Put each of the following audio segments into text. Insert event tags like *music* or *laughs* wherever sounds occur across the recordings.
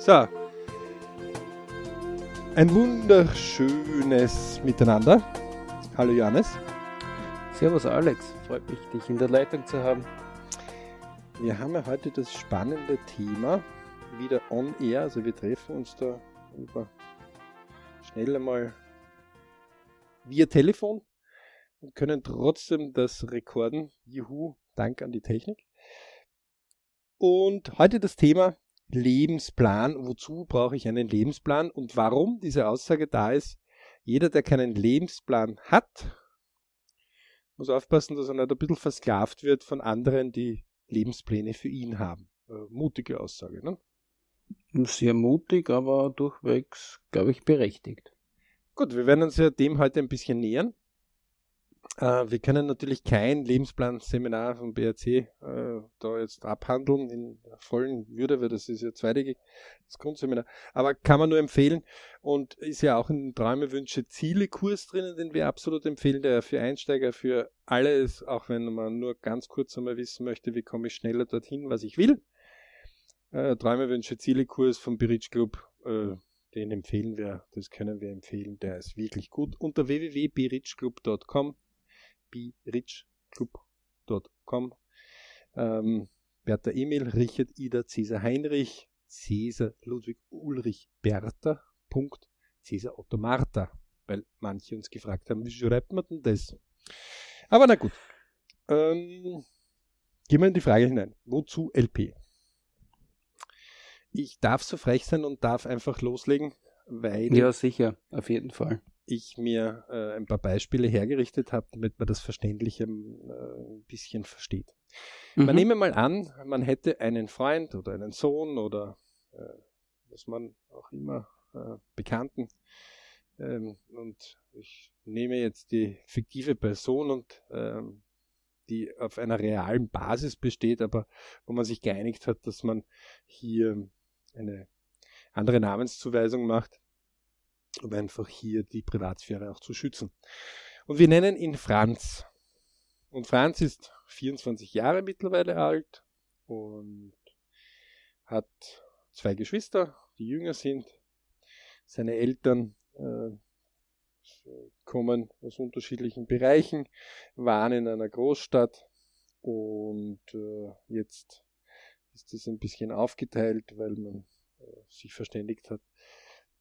So. Ein wunderschönes Miteinander. Hallo Johannes. Servus Alex, freut mich, dich in der Leitung zu haben. Wir haben ja heute das spannende Thema wieder on air. Also wir treffen uns da über schnell einmal via Telefon und können trotzdem das rekorden. Juhu, Dank an die Technik. Und heute das Thema Lebensplan. Wozu brauche ich einen Lebensplan und warum diese Aussage da ist? Jeder, der keinen Lebensplan hat, muss aufpassen, dass er nicht ein bisschen versklavt wird von anderen, die Lebenspläne für ihn haben. Äh, mutige Aussage, ne? Sehr mutig, aber durchwegs, glaube ich, berechtigt. Gut, wir werden uns ja dem heute ein bisschen nähern. Äh, wir können natürlich kein Lebensplan-Seminar vom BRC äh, da jetzt abhandeln in vollen Würde, weil das ist ja das Grundseminar. Aber kann man nur empfehlen und ist ja auch in Träume, Wünsche, Ziele Kurs drinnen, den wir absolut empfehlen, der für Einsteiger, für alle ist, auch wenn man nur ganz kurz einmal wissen möchte, wie komme ich schneller dorthin, was ich will. Äh, Träume, Wünsche, Ziele Kurs vom Bridge Club, äh, den empfehlen wir, das können wir empfehlen, der ist wirklich gut. Unter www.berichclub.com brichclub.com. Ähm, Bertha Emil, Richard Ida, Cäsar Heinrich, Cäsar Ludwig Ulrich Bertha, Punkt, Cäsar Otto Martha, weil manche uns gefragt haben, wie schreibt man denn das? Aber na gut. Ähm, gehen wir in die Frage hinein. Wozu LP? Ich darf so frech sein und darf einfach loslegen, weil. Ja, sicher, auf jeden Fall ich mir äh, ein paar Beispiele hergerichtet habe, damit man das Verständliche äh, ein bisschen versteht. Mhm. Man nehme mal an, man hätte einen Freund oder einen Sohn oder äh, was man auch immer äh, Bekannten ähm, und ich nehme jetzt die fiktive Person und ähm, die auf einer realen Basis besteht, aber wo man sich geeinigt hat, dass man hier eine andere Namenszuweisung macht um einfach hier die Privatsphäre auch zu schützen. Und wir nennen ihn Franz. Und Franz ist 24 Jahre mittlerweile alt und hat zwei Geschwister, die jünger sind. Seine Eltern äh, kommen aus unterschiedlichen Bereichen, waren in einer Großstadt und äh, jetzt ist es ein bisschen aufgeteilt, weil man äh, sich verständigt hat,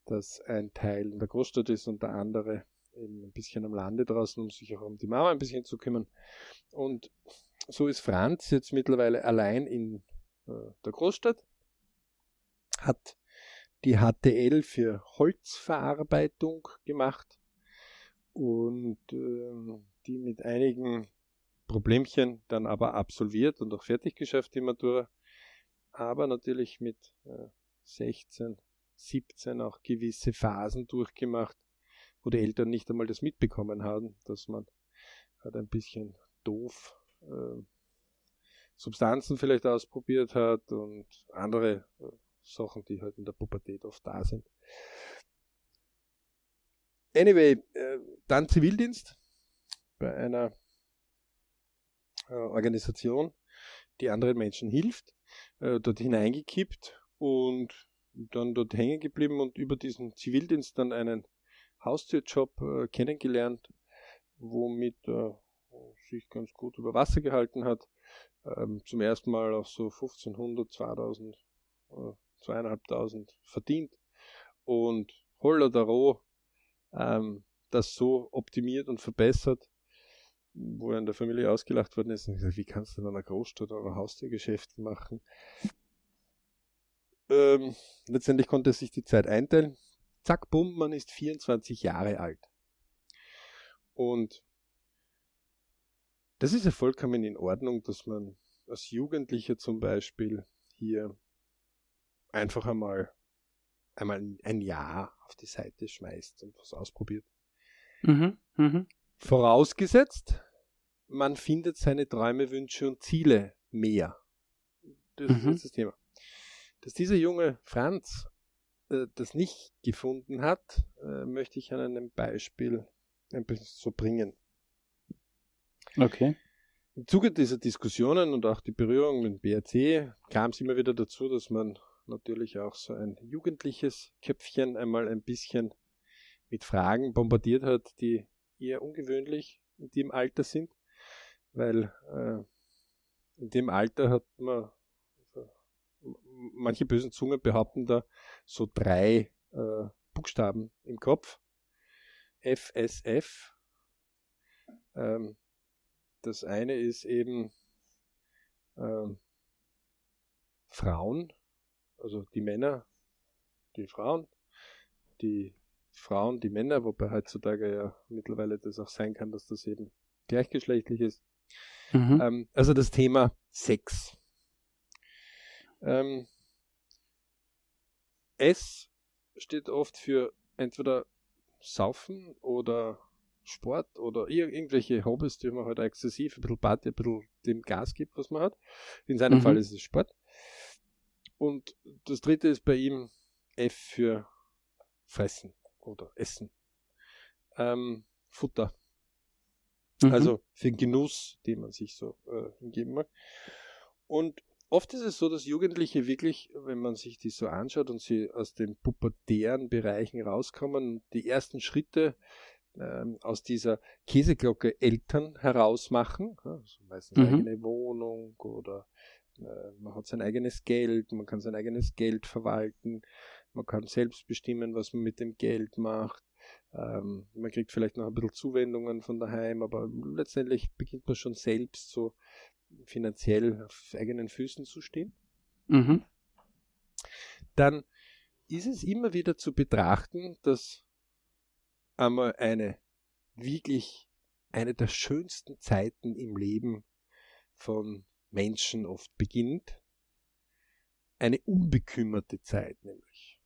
dass ein Teil in der Großstadt ist und der andere eben ein bisschen am Lande draußen, um sich auch um die Mama ein bisschen zu kümmern. Und so ist Franz jetzt mittlerweile allein in äh, der Großstadt, hat die HTL für Holzverarbeitung gemacht und äh, die mit einigen Problemchen dann aber absolviert und auch fertig geschafft, die Matura, aber natürlich mit äh, 16 17 auch gewisse Phasen durchgemacht, wo die Eltern nicht einmal das mitbekommen haben, dass man halt ein bisschen doof äh, Substanzen vielleicht ausprobiert hat und andere äh, Sachen, die halt in der Pubertät oft da sind. Anyway, äh, dann Zivildienst bei einer äh, Organisation, die anderen Menschen hilft, äh, dort hineingekippt und dann dort hängen geblieben und über diesen Zivildienst dann einen Haustürjob äh, kennengelernt, womit er äh, sich ganz gut über Wasser gehalten hat. Ähm, zum ersten Mal auf so 1500, 2000, äh, 2500 verdient und holla da roh ähm, das so optimiert und verbessert, wo er in der Familie ausgelacht worden ist. Und gesagt, wie kannst du in einer Großstadt ein Haustürgeschäft machen? Ähm, letztendlich konnte er sich die Zeit einteilen. Zack, bumm, man ist 24 Jahre alt. Und das ist ja vollkommen in Ordnung, dass man als Jugendlicher zum Beispiel hier einfach einmal, einmal ein Jahr auf die Seite schmeißt und was ausprobiert. Mhm, mh. Vorausgesetzt, man findet seine Träume, Wünsche und Ziele mehr. Das mhm. ist das Thema. Dass dieser junge Franz äh, das nicht gefunden hat, äh, möchte ich an einem Beispiel ein bisschen so bringen. Okay. Im Zuge dieser Diskussionen und auch die Berührung mit BRC kam es immer wieder dazu, dass man natürlich auch so ein jugendliches Köpfchen einmal ein bisschen mit Fragen bombardiert hat, die eher ungewöhnlich in dem Alter sind, weil äh, in dem Alter hat man manche bösen Zungen behaupten da so drei äh, Buchstaben im Kopf. FSF. Ähm, das eine ist eben ähm, Frauen, also die Männer, die Frauen, die Frauen, die Männer, wobei heutzutage ja mittlerweile das auch sein kann, dass das eben gleichgeschlechtlich ist. Mhm. Ähm, also das Thema Sex. Ähm, S steht oft für entweder Saufen oder Sport oder irgendwelche Hobbys, die man halt exzessiv, ein bisschen Party, ein bisschen dem Gas gibt, was man hat. In seinem mhm. Fall ist es Sport. Und das dritte ist bei ihm F für Fressen oder Essen. Ähm, Futter. Mhm. Also für den Genuss, den man sich so äh, hingeben mag. Und oft ist es so, dass Jugendliche wirklich, wenn man sich die so anschaut und sie aus den pubertären Bereichen rauskommen, die ersten Schritte ähm, aus dieser Käseglocke Eltern herausmachen, also meistens mhm. eigene Wohnung oder äh, man hat sein eigenes Geld, man kann sein eigenes Geld verwalten, man kann selbst bestimmen, was man mit dem Geld macht. Ähm, man kriegt vielleicht noch ein bisschen Zuwendungen von daheim, aber letztendlich beginnt man schon selbst so finanziell auf eigenen Füßen zu stehen. Mhm. Dann ist es immer wieder zu betrachten, dass einmal eine wirklich eine der schönsten Zeiten im Leben von Menschen oft beginnt. Eine unbekümmerte Zeit nämlich.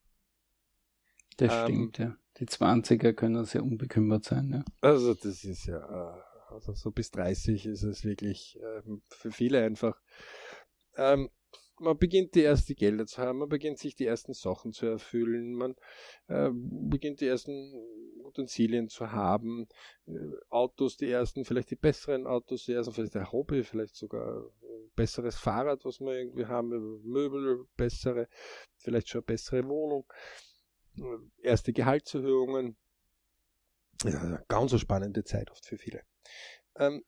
Das ähm, stimmt, ja. Die 20er können sehr unbekümmert sein, ja. Also das ist ja, äh, also so bis 30 ist es wirklich ähm, für viele einfach. Ähm, man beginnt die ersten Gelder zu haben, man beginnt sich die ersten Sachen zu erfüllen, man äh, beginnt die ersten Utensilien zu haben, äh, Autos, die ersten, vielleicht die besseren Autos, die ersten, vielleicht ein Hobby, vielleicht sogar ein besseres Fahrrad, was wir irgendwie haben, Möbel, bessere, vielleicht schon eine bessere Wohnung, äh, erste Gehaltserhöhungen. Ja, ganz so spannende Zeit oft für viele. Ähm,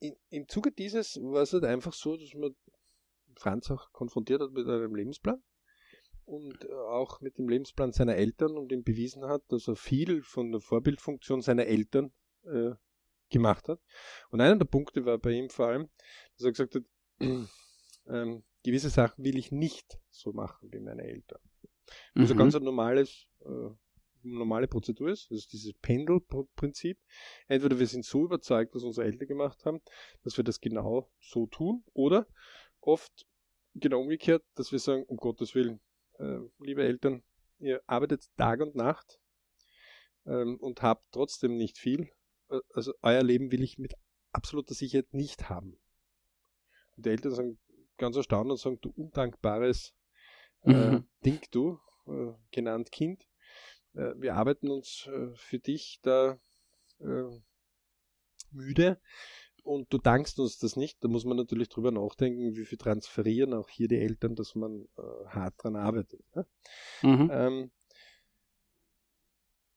in, Im Zuge dieses war es halt einfach so, dass man Franz auch konfrontiert hat mit einem Lebensplan und äh, auch mit dem Lebensplan seiner Eltern und ihm bewiesen hat, dass er viel von der Vorbildfunktion seiner Eltern äh, gemacht hat. Und einer der Punkte war bei ihm vor allem, dass er gesagt hat, *clears throat* ähm, gewisse Sachen will ich nicht so machen wie meine Eltern. Mhm. Also ganz ein normales, äh, normale Prozedur ist, das ist dieses Pendelprinzip. Entweder wir sind so überzeugt, was unsere Eltern gemacht haben, dass wir das genau so tun, oder oft genau umgekehrt, dass wir sagen, um Gottes Willen, äh, liebe Eltern, ihr arbeitet Tag und Nacht ähm, und habt trotzdem nicht viel. Äh, also euer Leben will ich mit absoluter Sicherheit nicht haben. Und die Eltern sagen ganz erstaunt und sagen, du undankbares äh, mhm. Ding, du, äh, genannt Kind. Äh, wir arbeiten uns äh, für dich da müde und du dankst uns das nicht, da muss man natürlich drüber nachdenken, wie viel transferieren auch hier die Eltern, dass man äh, hart dran arbeitet. Ne? Mhm. Ähm,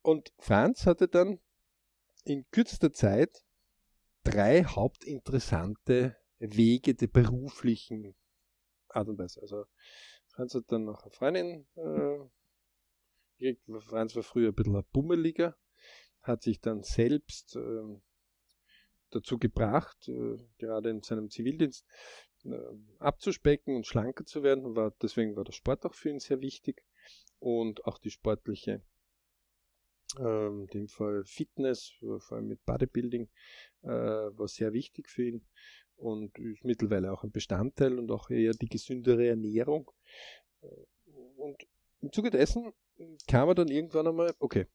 und Franz hatte dann in kürzester Zeit drei hauptinteressante Wege der beruflichen Art und Weise. Also Franz hat dann noch eine Freundin äh. Franz war früher ein bisschen ein Bummeliger, hat sich dann selbst äh, dazu gebracht, äh, gerade in seinem Zivildienst, äh, abzuspecken und schlanker zu werden. Deswegen war der Sport auch für ihn sehr wichtig und auch die sportliche, ähm, in dem Fall Fitness, vor allem mit Bodybuilding, äh, war sehr wichtig für ihn und ist mittlerweile auch ein Bestandteil und auch eher die gesündere Ernährung. Und im Zuge dessen kam er dann irgendwann einmal, okay,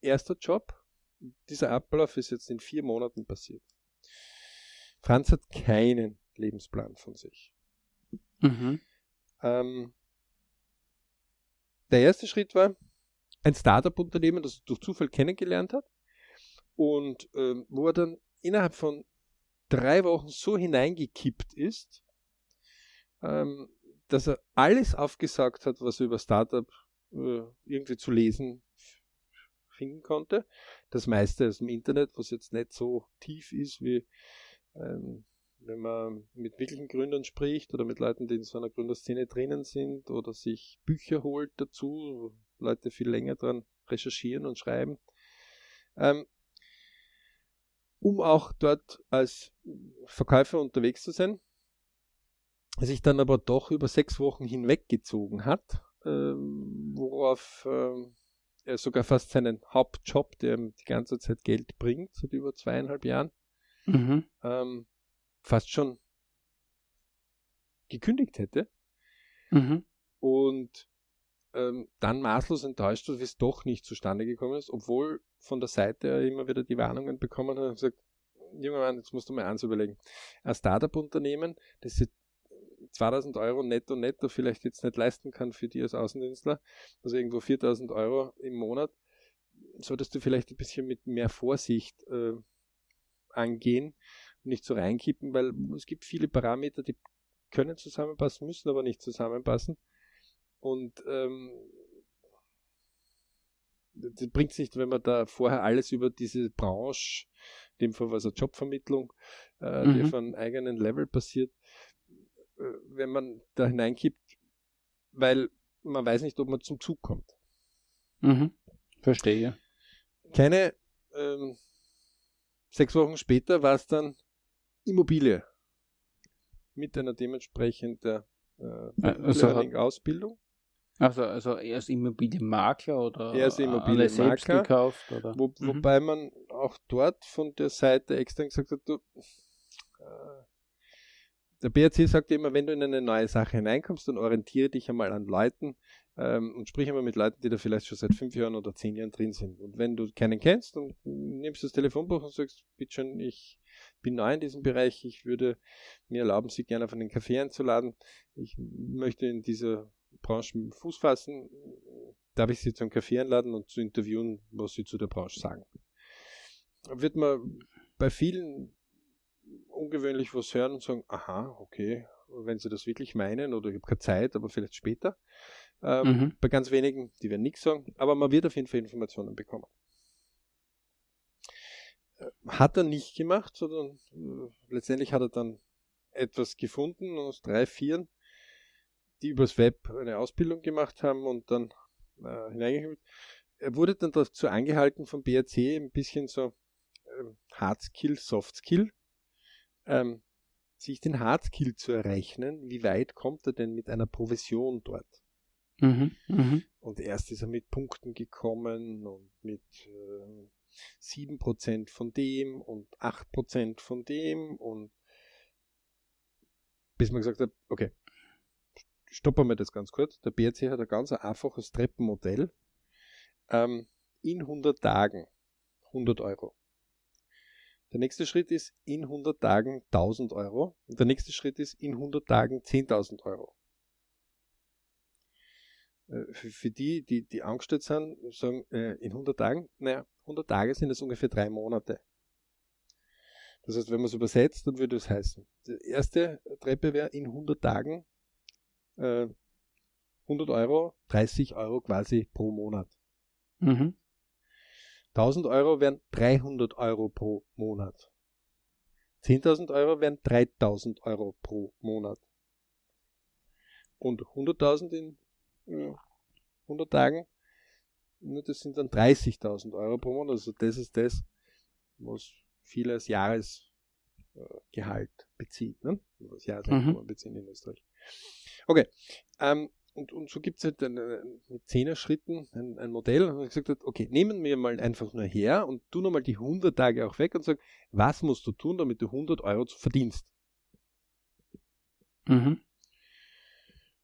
erster Job, dieser Ablauf ist jetzt in vier Monaten passiert. Franz hat keinen Lebensplan von sich. Mhm. Ähm, der erste Schritt war ein Startup-Unternehmen, das er durch Zufall kennengelernt hat und ähm, wo er dann innerhalb von drei Wochen so hineingekippt ist, ähm, dass er alles aufgesagt hat, was er über Startup irgendwie zu lesen finden konnte. Das meiste aus dem Internet, was jetzt nicht so tief ist, wie ähm, wenn man mit wirklichen Gründern spricht oder mit Leuten, die in so einer Gründerszene drinnen sind oder sich Bücher holt dazu, Leute viel länger dran recherchieren und schreiben. Ähm, um auch dort als Verkäufer unterwegs zu sein, sich dann aber doch über sechs Wochen hinweggezogen hat, ähm, worauf ähm, er sogar fast seinen Hauptjob, der ihm die ganze Zeit Geld bringt, seit über zweieinhalb Jahren, mhm. ähm, fast schon gekündigt hätte. Mhm. Und ähm, dann maßlos enttäuscht war, wie es doch nicht zustande gekommen ist, obwohl von der Seite er immer wieder die Warnungen bekommen hat und gesagt, junger Mann, jetzt musst du mal eins überlegen. Ein Startup-Unternehmen, das 2000 Euro netto netto vielleicht jetzt nicht leisten kann für die als Außendienstler, also irgendwo 4000 Euro im Monat, solltest du vielleicht ein bisschen mit mehr Vorsicht äh, angehen und nicht so reinkippen, weil es gibt viele Parameter, die können zusammenpassen, müssen aber nicht zusammenpassen. Und ähm, das bringt es nicht, wenn man da vorher alles über diese Branche, in dem Fall war es eine Jobvermittlung, äh, mhm. die auf einem eigenen Level passiert, wenn man da hineinkippt, weil man weiß nicht, ob man zum Zug kommt. Mhm. Verstehe. Keine ähm, sechs Wochen später war es dann Immobilie mit einer dementsprechenden äh, also Ausbildung. Also, also er ist Immobilienmakler oder er ist Immobilienmakler, selbst gekauft? Oder? Wo, mhm. Wobei man auch dort von der Seite extern gesagt hat, du, äh, der BRC sagt immer, wenn du in eine neue Sache hineinkommst, dann orientiere dich einmal an Leuten ähm, und sprich einmal mit Leuten, die da vielleicht schon seit fünf Jahren oder zehn Jahren drin sind. Und wenn du keinen kennst, dann nimmst du das Telefonbuch und sagst, bitte schön, ich bin neu in diesem Bereich, ich würde mir erlauben, Sie gerne auf einen Kaffee einzuladen. Ich möchte in dieser Branche Fuß fassen, darf ich Sie zum Kaffee einladen und zu interviewen, was Sie zu der Branche sagen. Wird man bei vielen ungewöhnlich was hören und sagen, aha, okay, wenn Sie das wirklich meinen oder ich habe keine Zeit, aber vielleicht später. Ähm, mhm. Bei ganz wenigen, die werden nichts sagen, aber man wird auf jeden Fall Informationen bekommen. Äh, hat er nicht gemacht, sondern äh, letztendlich hat er dann etwas gefunden aus drei, vieren, die übers Web eine Ausbildung gemacht haben und dann äh, hineingekommen. Er wurde dann dazu angehalten vom BRC ein bisschen so ähm, Hard Skill, Soft Skill, ähm, sich den Hard Skill zu errechnen. Wie weit kommt er denn mit einer Provision dort? Mhm, mh. Und erst ist er mit Punkten gekommen und mit äh, 7% von dem und 8% von dem und bis man gesagt hat, okay, stoppen wir das ganz kurz. Der BRC hat ein ganz einfaches Treppenmodell. Ähm, in 100 Tagen 100 Euro. Der nächste Schritt ist in 100 Tagen 1000 Euro. Und der nächste Schritt ist in 100 Tagen 10.000 Euro. Äh, für die, die, die angestellt sind, sagen, äh, in 100 Tagen, naja, 100 Tage sind es ungefähr drei Monate. Das heißt, wenn man es übersetzt, dann würde es heißen, die erste Treppe wäre in 100 Tagen äh, 100 Euro, 30 Euro quasi pro Monat. Mhm. 1000 Euro wären 300 Euro pro Monat. 10.000 Euro wären 3000 Euro pro Monat. Und 100.000 in äh, 100 Tagen, das sind dann 30.000 Euro pro Monat. Also das ist das, was viele als Jahresgehalt bezieht, ne? Das Jahreseinkommen mhm. beziehen in Österreich. Okay. Ähm, und, und so gibt es halt eine, mit zehner Schritten ein, ein Modell, und gesagt hat, okay, nehmen wir mal einfach nur her und tu nochmal die 100 Tage auch weg und sag, was musst du tun, damit du 100 Euro verdienst? Mhm.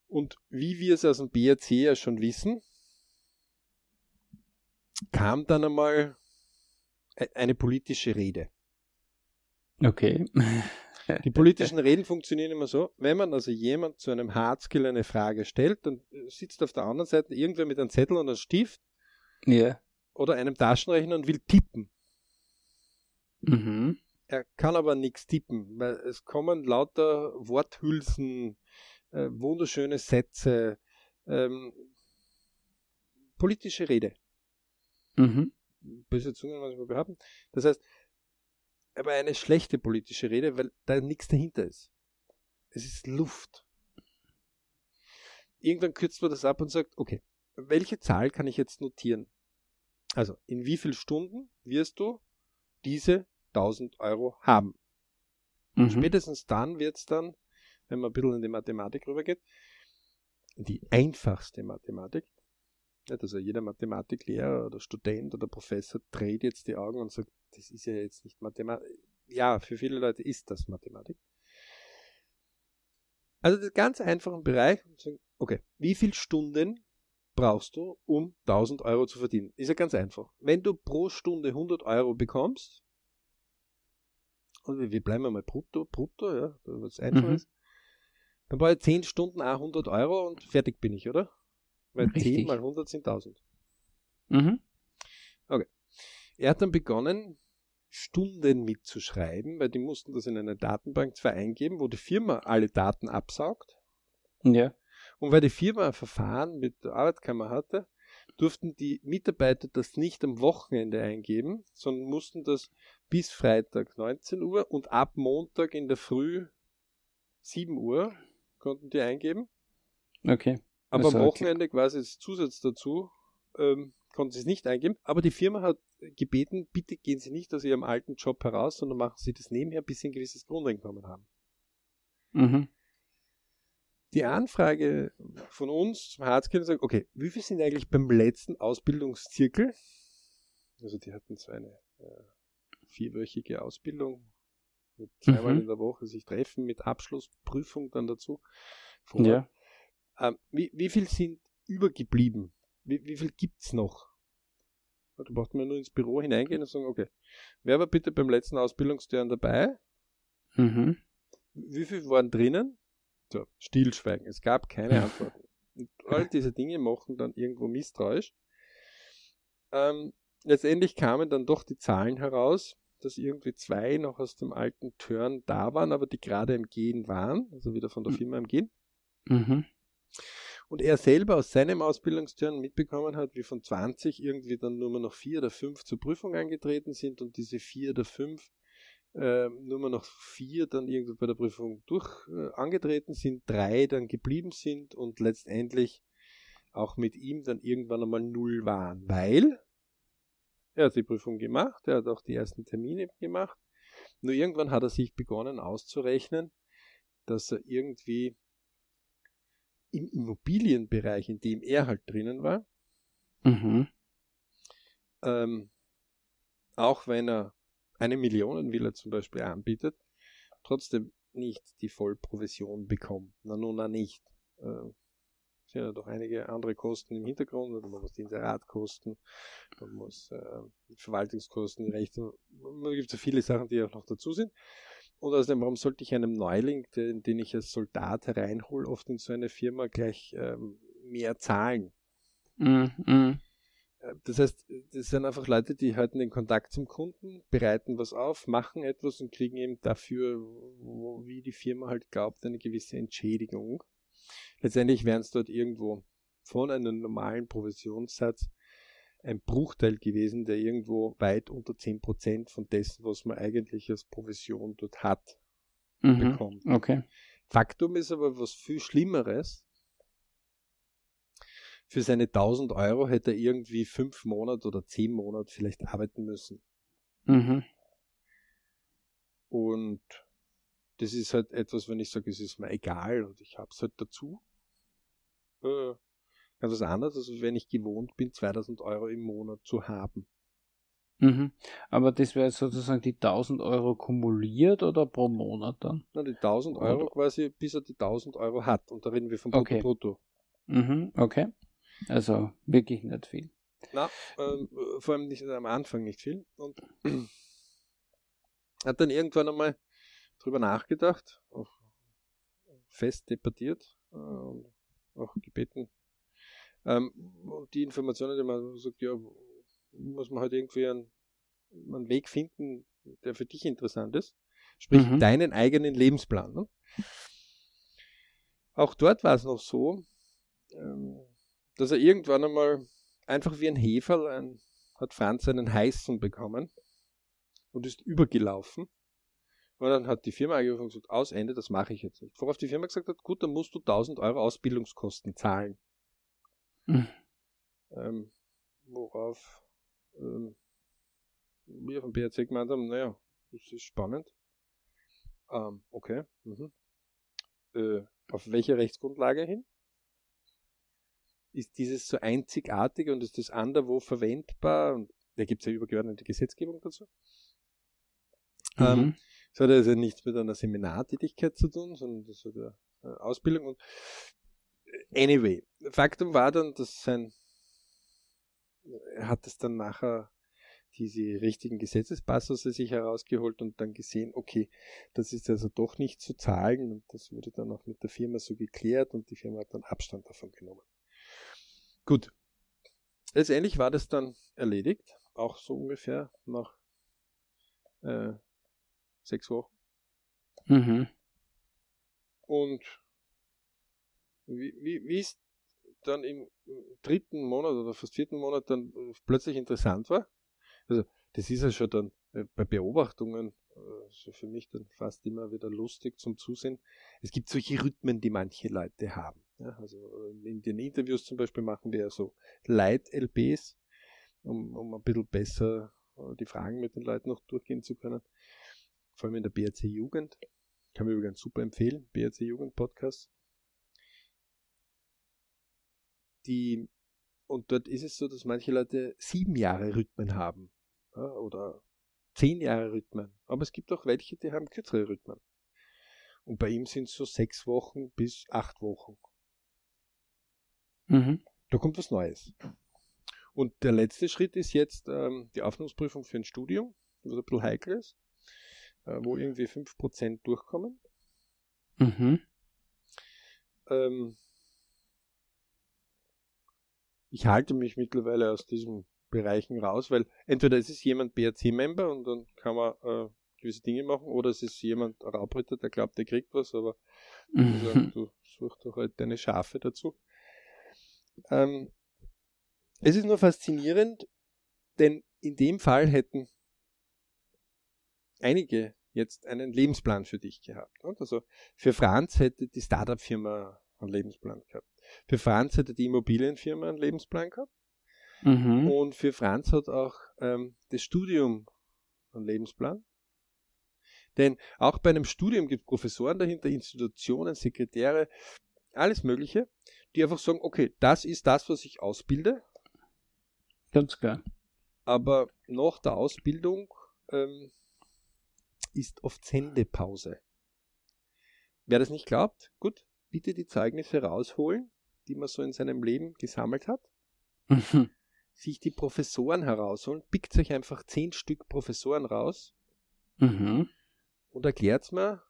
Und wie wir es aus dem BRC ja schon wissen, kam dann einmal e, eine politische Rede. Okay. *laughs* Die *laughs* politischen Reden funktionieren immer so, wenn man also jemand zu einem Hardskill eine Frage stellt, dann sitzt auf der anderen Seite irgendwer mit einem Zettel und einem Stift yeah. oder einem Taschenrechner und will tippen. Mhm. Er kann aber nichts tippen, weil es kommen lauter Worthülsen, äh, wunderschöne Sätze, ähm, politische Rede. Mhm. Böse Zungen manchmal behaupten. Das heißt, aber eine schlechte politische Rede, weil da nichts dahinter ist. Es ist Luft. Irgendwann kürzt man das ab und sagt, okay, welche Zahl kann ich jetzt notieren? Also, in wie vielen Stunden wirst du diese 1000 Euro haben? Mhm. Spätestens dann wird es dann, wenn man ein bisschen in die Mathematik rübergeht, die einfachste Mathematik. Also jeder Mathematiklehrer oder Student oder Professor dreht jetzt die Augen und sagt, das ist ja jetzt nicht Mathematik. Ja, für viele Leute ist das Mathematik. Also das ganz einfachen Bereich, okay, wie viele Stunden brauchst du, um 1000 Euro zu verdienen? Ist ja ganz einfach. Wenn du pro Stunde 100 Euro bekommst, und wir bleiben mal brutto, brutto, ja, was einfach mhm. ist, dann brauche ich 10 Stunden auch 100 Euro und fertig bin ich, oder? Weil Richtig. 10 mal 100 sind 1000. Mhm. Okay. Er hat dann begonnen, Stunden mitzuschreiben, weil die mussten das in eine Datenbank zwar eingeben, wo die Firma alle Daten absaugt. Ja. Und weil die Firma ein Verfahren mit der Arbeitskammer hatte, durften die Mitarbeiter das nicht am Wochenende eingeben, sondern mussten das bis Freitag 19 Uhr und ab Montag in der Früh 7 Uhr konnten die eingeben. Okay. Aber also, am Wochenende okay. quasi als Zusatz dazu ähm, konnten sie es nicht eingeben. Aber die Firma hat gebeten, bitte gehen Sie nicht aus Ihrem alten Job heraus, sondern machen Sie das nebenher, bis Sie ein gewisses Grundeinkommen haben. Mhm. Die Anfrage von uns zum Harzkind sagt, okay, wie viel sind eigentlich beim letzten Ausbildungszirkel? Also die hatten so eine äh, vierwöchige Ausbildung mit zweimal mhm. in der Woche sich treffen mit Abschlussprüfung dann dazu. Vorher. Ja. Ähm, wie, wie viel sind übergeblieben? Wie, wie viel es noch? Da braucht man nur ins Büro hineingehen und sagen, okay, wer war bitte beim letzten Ausbildungsjahr dabei? Mhm. Wie viel waren drinnen? So, Stillschweigen. Es gab keine Antworten. Und all diese Dinge machen dann irgendwo misstrauisch. Ähm, letztendlich kamen dann doch die Zahlen heraus, dass irgendwie zwei noch aus dem alten Turn da waren, aber die gerade im Gehen waren, also wieder von der hm. Firma im Gehen. Mhm. Und er selber aus seinem Ausbildungsturn mitbekommen hat, wie von 20 irgendwie dann nur noch vier oder fünf zur Prüfung angetreten sind und diese vier oder fünf äh, nur noch vier dann irgendwie bei der Prüfung durch äh, angetreten sind, drei dann geblieben sind und letztendlich auch mit ihm dann irgendwann einmal null waren, weil er hat die Prüfung gemacht, er hat auch die ersten Termine gemacht, nur irgendwann hat er sich begonnen auszurechnen, dass er irgendwie im Immobilienbereich, in dem er halt drinnen war, mhm. ähm, auch wenn er eine Millionenvilla zum Beispiel anbietet, trotzdem nicht die Vollprovision bekommt. Na nun, na nicht. Äh, sind ja doch einige andere Kosten im Hintergrund, also man muss die Inseratkosten, man muss äh, Verwaltungskosten, die Rechte, man gibt so viele Sachen, die auch noch dazu sind. Und außerdem, warum sollte ich einem Neuling, den, den ich als Soldat hereinhole, oft in so eine Firma gleich ähm, mehr zahlen? Mm, mm. Das heißt, das sind einfach Leute, die halten den Kontakt zum Kunden, bereiten was auf, machen etwas und kriegen eben dafür, wo, wie die Firma halt glaubt, eine gewisse Entschädigung. Letztendlich wären es dort irgendwo von einem normalen Provisionssatz ein Bruchteil gewesen, der irgendwo weit unter 10% von dessen, was man eigentlich als Provision dort hat, mhm. bekommt. Okay. Faktum ist aber was viel Schlimmeres, für seine 1000 Euro hätte er irgendwie fünf Monate oder zehn Monate vielleicht arbeiten müssen. Mhm. Und das ist halt etwas, wenn ich sage, es ist mir egal und ich habe es halt dazu. Äh, ganz was anderes, als wenn ich gewohnt bin, 2000 Euro im Monat zu haben. Mhm. Aber das wäre sozusagen die 1000 Euro kumuliert oder pro Monat dann? Na, die 1000 Euro oder? quasi, bis er die 1000 Euro hat. Und da reden wir von Brutto okay. Brutto. Mhm. Okay. Also wirklich nicht viel. Na, ähm, vor allem nicht am Anfang nicht viel. Und *clears throat* hat dann irgendwann einmal drüber nachgedacht, auch fest debattiert äh, auch gebeten. Ähm, und die Informationen, die man sagt, ja, muss man halt irgendwie einen, einen Weg finden, der für dich interessant ist. Sprich, mhm. deinen eigenen Lebensplan. Ne? Auch dort war es noch so, ähm, dass er irgendwann einmal einfach wie ein Heferl ein, hat Franz einen heißen bekommen und ist übergelaufen. Und dann hat die Firma angerufen und gesagt, aus Ende, das mache ich jetzt nicht. Worauf die Firma gesagt hat, gut, dann musst du 1000 Euro Ausbildungskosten zahlen. Mhm. Ähm, worauf ähm, wir vom BRC gemeint haben, naja, das ist spannend. Ähm, okay. Mhm. Äh, auf welche Rechtsgrundlage hin? Ist dieses so einzigartig und ist das anderwo verwendbar? Und da gibt es ja übergeordnete Gesetzgebung dazu. Mhm. Ähm, das hat also nichts mit einer Seminartätigkeit zu tun, sondern das hat eine äh, Ausbildung. Und anyway, Faktum war dann, dass sein, er hat es dann nachher diese richtigen Gesetzespassusse sich herausgeholt und dann gesehen, okay, das ist also doch nicht zu zahlen und das wurde dann auch mit der Firma so geklärt und die Firma hat dann Abstand davon genommen. Gut. Letztendlich war das dann erledigt, auch so ungefähr nach äh, sechs Wochen. Mhm. Und wie, wie, wie es dann im dritten Monat oder fast vierten Monat dann plötzlich interessant war, also das ist ja schon dann äh, bei Beobachtungen äh, so für mich dann fast immer wieder lustig zum Zusehen. Es gibt solche Rhythmen, die manche Leute haben. Ja, also äh, in den Interviews zum Beispiel machen wir ja so Leit-LBs, um, um ein bisschen besser die Fragen mit den Leuten noch durchgehen zu können. Vor allem in der BRC Jugend. Kann mir übrigens super empfehlen, BRC Jugend Podcast. Die, und dort ist es so, dass manche Leute sieben Jahre Rhythmen haben ja, oder zehn Jahre Rhythmen. Aber es gibt auch welche, die haben kürzere Rhythmen. Und bei ihm sind es so sechs Wochen bis acht Wochen. Mhm. Da kommt was Neues. Und der letzte Schritt ist jetzt ähm, die Aufnahmeprüfung für ein Studium, was ein bisschen heikel ist, äh, wo irgendwie 5% durchkommen. Mhm. Ähm, ich halte mich mittlerweile aus diesem Bereichen raus, weil entweder es ist jemand BRC-Member und dann kann man äh, gewisse Dinge machen, oder es ist jemand Raubritter, der glaubt, der kriegt was, aber mhm. sagen, du suchst doch halt deine Schafe dazu. Ähm, es ist nur faszinierend, denn in dem Fall hätten einige jetzt einen Lebensplan für dich gehabt. Also für Franz hätte die Startup-Firma einen Lebensplan gehabt. Für Franz hätte die Immobilienfirma einen Lebensplan gehabt. Mhm. Und für Franz hat auch ähm, das Studium einen Lebensplan. Denn auch bei einem Studium gibt es Professoren dahinter, Institutionen, Sekretäre, alles Mögliche, die einfach sagen, okay, das ist das, was ich ausbilde. Ganz klar. Aber nach der Ausbildung ähm, ist oft Sendepause. Wer das nicht glaubt, gut, bitte die Zeugnisse rausholen, die man so in seinem Leben gesammelt hat. Mhm sich die Professoren herausholen, pickt euch einfach zehn Stück Professoren raus mhm. und erklärt mir,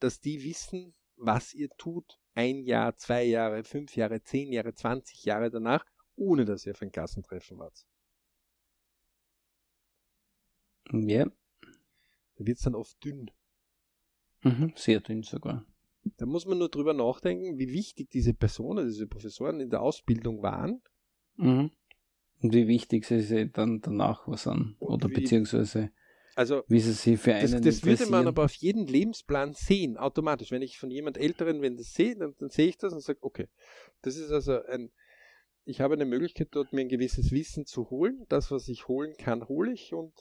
dass die wissen, was ihr tut, ein Jahr, zwei Jahre, fünf Jahre, zehn Jahre, zwanzig Jahre danach, ohne dass ihr auf ein Klassentreffen wart. Ja. Da wird es dann oft dünn. Mhm, sehr dünn sogar. Da muss man nur drüber nachdenken, wie wichtig diese Personen, diese Professoren in der Ausbildung waren. Mhm. Und wie wichtig sie sich dann danach was an. Oder wie, beziehungsweise also, wie sie sich für einen Das, das würde man aber auf jeden Lebensplan sehen, automatisch. Wenn ich von jemand Älteren, wenn das sehe, dann, dann sehe ich das und sage, okay, das ist also ein, ich habe eine Möglichkeit, dort mir ein gewisses Wissen zu holen. Das, was ich holen kann, hole ich und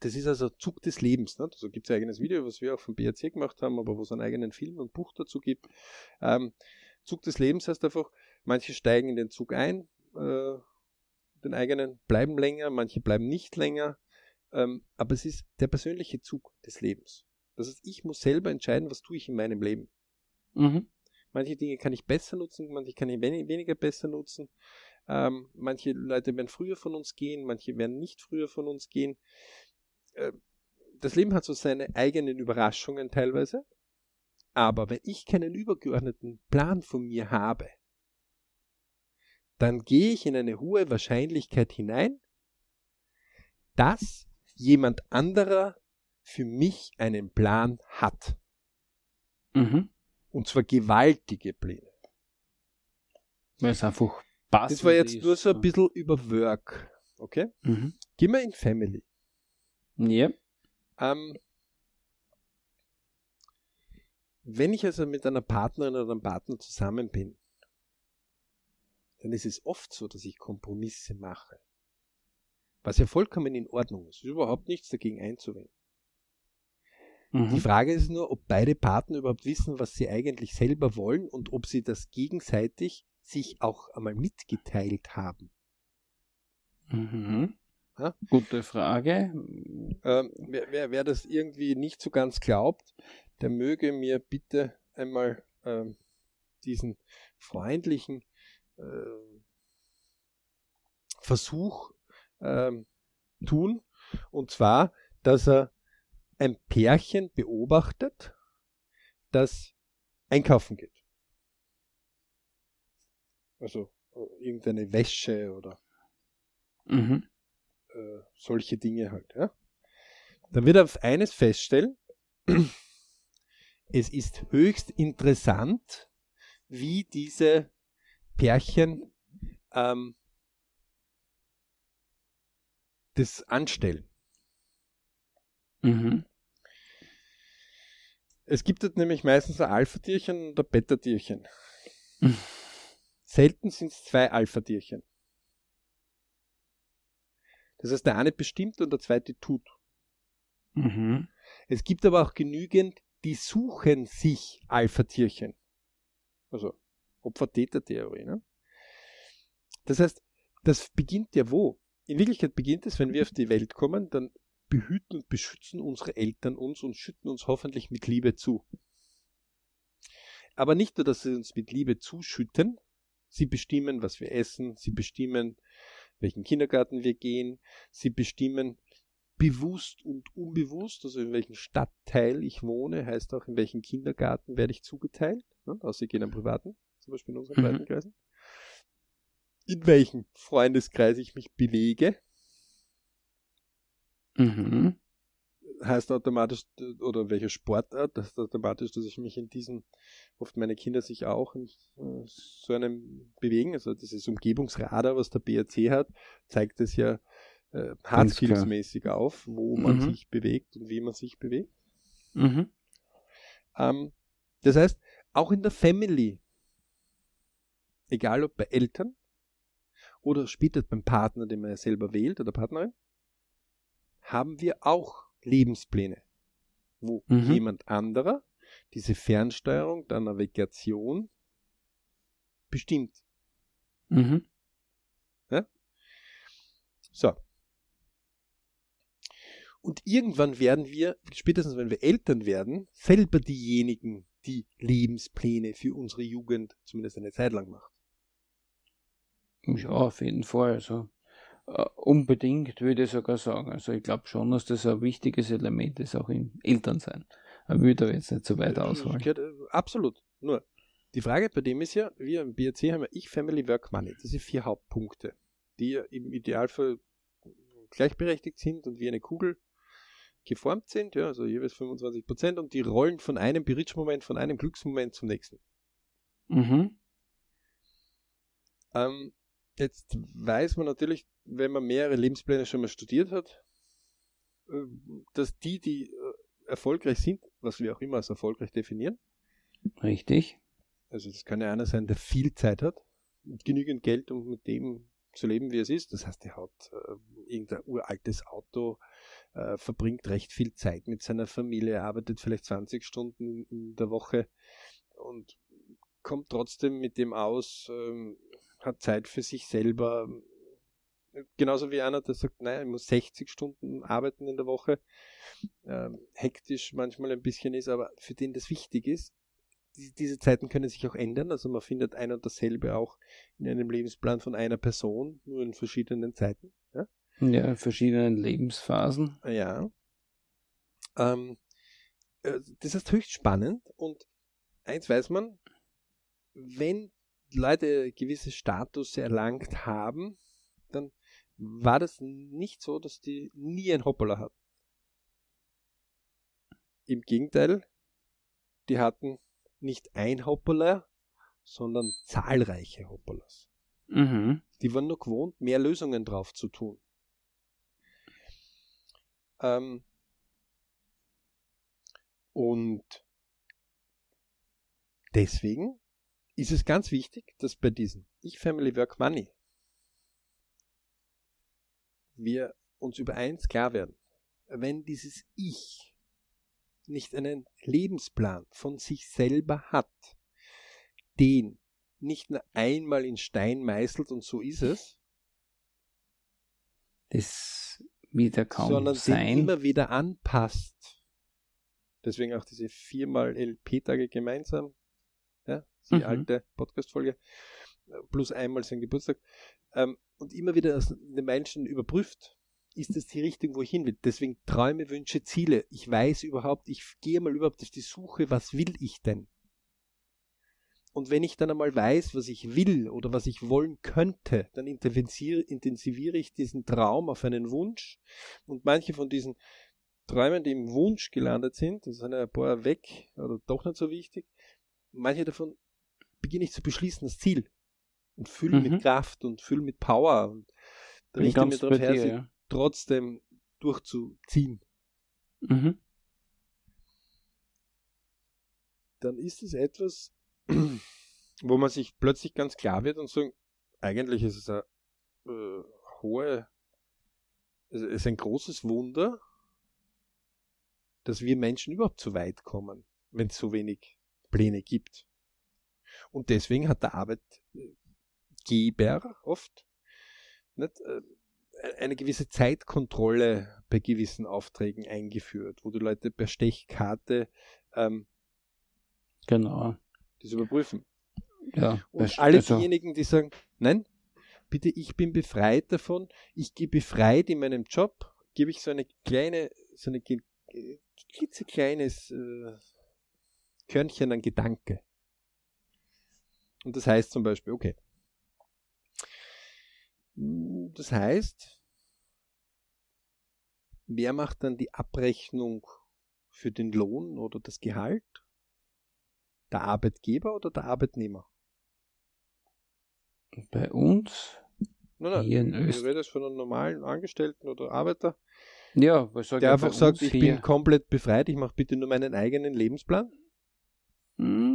das ist also Zug des Lebens. Ne? Also gibt es ein eigenes Video, was wir auch vom BRC gemacht haben, aber wo es einen eigenen Film und Buch dazu gibt. Ähm, Zug des Lebens heißt einfach, manche steigen in den Zug ein, äh, den eigenen, bleiben länger, manche bleiben nicht länger. Ähm, aber es ist der persönliche Zug des Lebens. Das heißt, ich muss selber entscheiden, was tue ich in meinem Leben. Mhm. Manche Dinge kann ich besser nutzen, manche kann ich weniger besser nutzen. Ähm, manche Leute werden früher von uns gehen, manche werden nicht früher von uns gehen. Äh, das Leben hat so seine eigenen Überraschungen teilweise. Aber wenn ich keinen übergeordneten Plan von mir habe, dann gehe ich in eine hohe Wahrscheinlichkeit hinein, dass jemand anderer für mich einen Plan hat. Mhm. Und zwar gewaltige Pläne. Weil es einfach passt. Das war jetzt nur so ein bisschen über Work. Okay? Mhm. Gehen wir in Family. Ja. Ähm, wenn ich also mit einer Partnerin oder einem Partner zusammen bin, dann ist es oft so, dass ich Kompromisse mache. Was ja vollkommen in Ordnung ist. Es ist überhaupt nichts dagegen einzuwenden. Die Mhm. Frage ist nur, ob beide Partner überhaupt wissen, was sie eigentlich selber wollen und ob sie das gegenseitig sich auch einmal mitgeteilt haben. Mhm. Ja? Gute Frage. Ähm, wer, wer, wer das irgendwie nicht so ganz glaubt, der möge mir bitte einmal ähm, diesen freundlichen ähm, Versuch ähm, tun. Und zwar, dass er ein Pärchen beobachtet, das einkaufen geht. Also äh, irgendeine Wäsche oder Mhm. Äh, solche Dinge halt. Ja? Dann wird er auf eines feststellen, *clears throat* es ist höchst interessant, wie diese Pärchen ähm, das anstellen. Mhm. Es gibt dort nämlich meistens ein Alpha-Tierchen und ein Beta-Tierchen. Mhm. *laughs* Selten sind es zwei Alpha-Tierchen. Das heißt, der eine bestimmt und der zweite tut. Mhm. Es gibt aber auch genügend, die suchen sich Alpha-Tierchen. Also Opfer-Täter-Theorie. Ne? Das heißt, das beginnt ja wo? In Wirklichkeit beginnt es, wenn wir auf die Welt kommen, dann behüten und beschützen unsere Eltern uns und schütten uns hoffentlich mit Liebe zu. Aber nicht nur, dass sie uns mit Liebe zuschütten, sie bestimmen, was wir essen, sie bestimmen, welchen Kindergarten wir gehen, sie bestimmen bewusst und unbewusst, also in welchem Stadtteil ich wohne, heißt auch, in welchem Kindergarten werde ich zugeteilt, ne? außer ich gehe in einen privaten, zum Beispiel in unseren Mhm. Breitenkreisen. In welchem Freundeskreis ich mich bewege, Mhm. Heißt automatisch, oder welche Sportart, das heißt automatisch, dass ich mich in diesem, oft meine Kinder sich auch in äh, so einem bewegen, also dieses Umgebungsradar, was der BRC hat, zeigt es ja äh, hardskills-mäßig auf, wo man Mhm. sich bewegt und wie man sich bewegt. Mhm. Ähm, das heißt, auch in der Family, egal ob bei Eltern oder später beim Partner, den man ja selber wählt oder Partnerin, haben wir auch Lebenspläne, wo Mhm. jemand anderer diese Fernsteuerung der Navigation bestimmt. Mhm. So. Und irgendwann werden wir, spätestens wenn wir Eltern werden, selber diejenigen, die Lebenspläne für unsere Jugend zumindest eine Zeit lang machen. Ja, auf jeden Fall. Also, äh, unbedingt würde ich sogar sagen. Also ich glaube schon, dass das ein wichtiges Element ist, auch im Elternsein. Aber ich würde da jetzt nicht so weit ausholen. Gehört, äh, Absolut. Nur, die Frage bei dem ist ja, wir im BRC haben ja Ich, Family, Work, Money. Das sind vier Hauptpunkte, die im Idealfall gleichberechtigt sind und wie eine Kugel geformt sind, ja, also jeweils 25 Prozent und die rollen von einem Berichtsmoment, von einem Glücksmoment zum nächsten. Mhm. Ähm, jetzt weiß man natürlich, wenn man mehrere Lebenspläne schon mal studiert hat, äh, dass die, die äh, erfolgreich sind, was wir auch immer als erfolgreich definieren, Richtig. also das kann ja einer sein, der viel Zeit hat, und genügend Geld, um mit dem zu leben, wie es ist. Das heißt, er hat äh, irgendein uraltes Auto, äh, verbringt recht viel Zeit mit seiner Familie, arbeitet vielleicht 20 Stunden in der Woche und kommt trotzdem mit dem aus, ähm, hat Zeit für sich selber. Genauso wie einer, der sagt, nein, ich muss 60 Stunden arbeiten in der Woche, ähm, hektisch manchmal ein bisschen ist, aber für den das wichtig ist, die, diese Zeiten können sich auch ändern. Also man findet ein und dasselbe auch in einem Lebensplan von einer Person, nur in verschiedenen Zeiten. Ja. Ja, in verschiedenen Lebensphasen. ja. Ähm, äh, das ist höchst spannend und eins weiß man, wenn Leute gewisse Status erlangt haben, dann war das nicht so, dass die nie ein Hoppala hatten. Im Gegenteil, die hatten nicht ein Hoppala, sondern zahlreiche Hoppalas. Mhm. Die waren nur gewohnt, mehr Lösungen drauf zu tun. Ähm, und deswegen ist es ganz wichtig, dass bei diesem Ich Family Work Money wir uns über eins klar werden. Wenn dieses Ich nicht einen Lebensplan von sich selber hat, den nicht nur einmal in Stein meißelt und so ist es, das wieder kaum sondern sein. den immer wieder anpasst. Deswegen auch diese viermal LP-Tage gemeinsam, ja, die mhm. alte Podcast-Folge, plus einmal sein Geburtstag, ähm, und immer wieder den Menschen überprüft, ist das die Richtung, wo ich hin will. Deswegen Träume, Wünsche, Ziele. Ich weiß überhaupt, ich gehe mal überhaupt auf die Suche, was will ich denn? Und wenn ich dann einmal weiß, was ich will oder was ich wollen könnte, dann intensiviere ich diesen Traum auf einen Wunsch. Und manche von diesen Träumen, die im Wunsch gelandet sind, das sind ein paar weg oder doch nicht so wichtig, manche davon beginne ich zu beschließen, das Ziel. Und fülle mhm. mit Kraft und fülle mit Power. Und richte mir darauf her, ja. trotzdem durchzuziehen. Mhm. Dann ist es etwas, *clears throat* wo man sich plötzlich ganz klar wird und so, eigentlich ist es eine äh, hohe, es ist ein großes Wunder, dass wir Menschen überhaupt so weit kommen, wenn es so wenig Pläne gibt. Und deswegen hat der Arbeitgeber oft nicht, äh, eine gewisse Zeitkontrolle bei gewissen Aufträgen eingeführt, wo die Leute per Stechkarte ähm, genau das überprüfen. Ja, und alle also, diejenigen, die sagen, nein, bitte, ich bin befreit davon, ich gehe befreit in meinem Job, gebe ich so eine kleine, so ein klitzekleines äh, Körnchen an Gedanke. Und das heißt zum Beispiel, okay. Das heißt, wer macht dann die Abrechnung für den Lohn oder das Gehalt? Der Arbeitgeber oder der Arbeitnehmer? Bei uns? Nein, nein, hier in Öst ich rede von einem normalen Angestellten oder Arbeiter. Ja, was der einfach sagt, ich hier? bin komplett befreit, ich mache bitte nur meinen eigenen Lebensplan. Hm,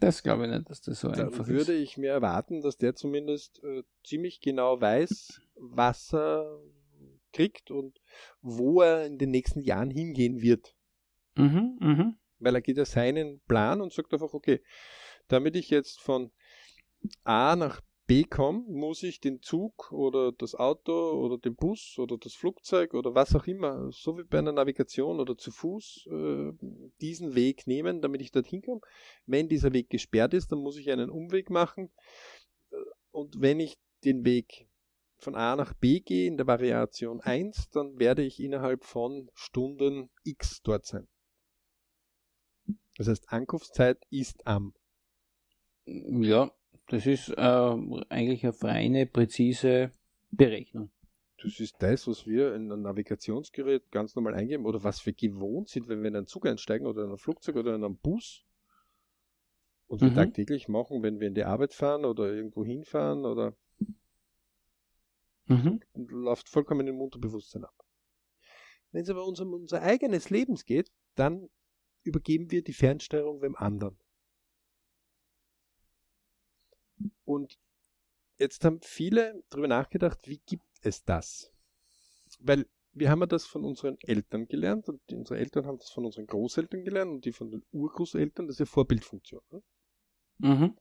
das glaube ich nicht, dass das so Dann einfach ist. würde ich mir erwarten, dass der zumindest äh, ziemlich genau weiß, was er kriegt und wo er in den nächsten Jahren hingehen wird. Mhm, mhm weil er geht ja seinen Plan und sagt einfach, okay, damit ich jetzt von A nach B komme, muss ich den Zug oder das Auto oder den Bus oder das Flugzeug oder was auch immer, so wie bei einer Navigation oder zu Fuß, äh, diesen Weg nehmen, damit ich dorthin komme. Wenn dieser Weg gesperrt ist, dann muss ich einen Umweg machen. Und wenn ich den Weg von A nach B gehe in der Variation 1, dann werde ich innerhalb von Stunden X dort sein. Das heißt, Ankunftszeit ist am. Ja, das ist äh, eigentlich eine feine, präzise Berechnung. Das ist das, was wir in ein Navigationsgerät ganz normal eingeben oder was wir gewohnt sind, wenn wir in einen Zug einsteigen oder in ein Flugzeug oder in einen Bus. Und wir mhm. tagtäglich machen, wenn wir in die Arbeit fahren oder irgendwo hinfahren oder mhm. läuft vollkommen im Unterbewusstsein ab. Wenn es aber um unser eigenes Leben geht, dann übergeben wir die Fernsteuerung beim anderen. Und jetzt haben viele darüber nachgedacht, wie gibt es das? Weil wir haben ja das von unseren Eltern gelernt und unsere Eltern haben das von unseren Großeltern gelernt und die von den Urgroßeltern, das ist ja Vorbildfunktion. Ne? Mhm.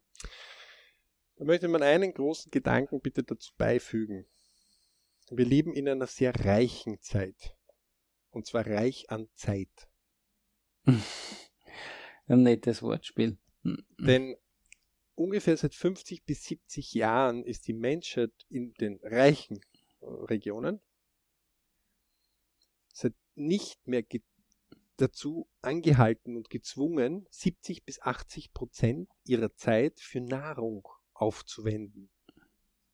Da möchte man einen großen Gedanken bitte dazu beifügen. Wir leben in einer sehr reichen Zeit. Und zwar reich an Zeit. *laughs* Ein nettes Wortspiel. Denn ungefähr seit 50 bis 70 Jahren ist die Menschheit in den reichen äh, Regionen seit nicht mehr dazu angehalten und gezwungen, 70 bis 80 Prozent ihrer Zeit für Nahrung aufzuwenden.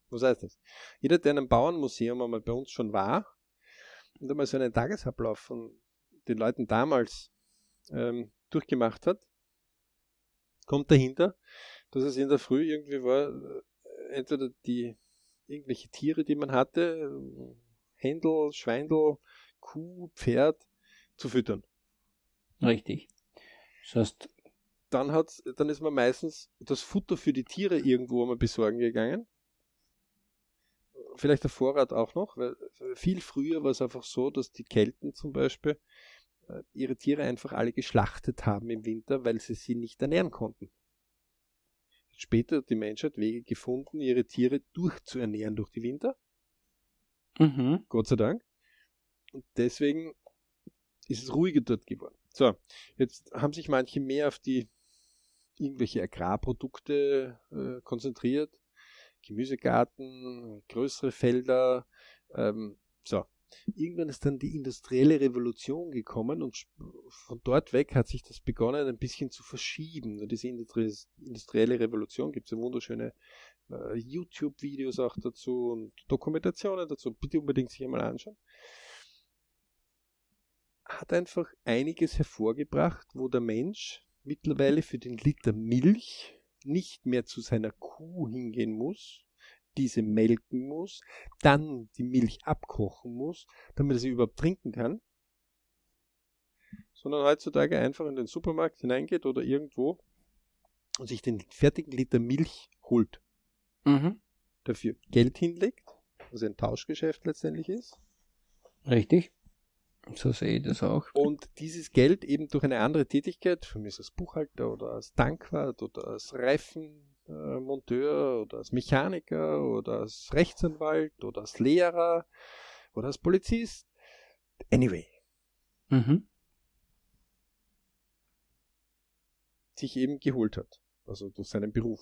Was heißt das? Jeder, der in einem Bauernmuseum einmal bei uns schon war und einmal so einen Tagesablauf von den Leuten damals ähm, durchgemacht hat, kommt dahinter, dass es in der Früh irgendwie war, äh, entweder die irgendwelche Tiere, die man hatte, Händel, Schweindel, Kuh, Pferd, zu füttern. Richtig. Das heißt, dann hat, dann ist man meistens das Futter für die Tiere irgendwo mal besorgen gegangen. Vielleicht der Vorrat auch noch, weil viel früher war es einfach so, dass die Kelten zum Beispiel äh, ihre Tiere einfach alle geschlachtet haben im Winter, weil sie sie nicht ernähren konnten. Später hat die Menschheit Wege gefunden, ihre Tiere durchzuernähren durch die Winter. Mhm. Gott sei Dank. Und deswegen ist es ruhiger dort geworden. So, jetzt haben sich manche mehr auf die irgendwelche Agrarprodukte äh, konzentriert. Gemüsegarten, größere Felder. Ähm, so. Irgendwann ist dann die industrielle Revolution gekommen und von dort weg hat sich das begonnen ein bisschen zu verschieben. Und diese industrielle Revolution gibt es ja wunderschöne äh, YouTube-Videos auch dazu und Dokumentationen dazu. Bitte unbedingt sich einmal anschauen hat einfach einiges hervorgebracht, wo der Mensch mittlerweile für den Liter Milch nicht mehr zu seiner Kuh hingehen muss, diese melken muss, dann die Milch abkochen muss, damit er sie überhaupt trinken kann, sondern heutzutage einfach in den Supermarkt hineingeht oder irgendwo und sich den fertigen Liter Milch holt. Mhm. Dafür Geld hinlegt, was ein Tauschgeschäft letztendlich ist. Richtig. So sehe ich das auch. Und dieses Geld eben durch eine andere Tätigkeit, für mich als Buchhalter oder als Tankwart oder als Reifenmonteur oder als Mechaniker oder als Rechtsanwalt oder als Lehrer oder als Polizist. Anyway. Mhm. Sich eben geholt hat. Also durch seinen Beruf.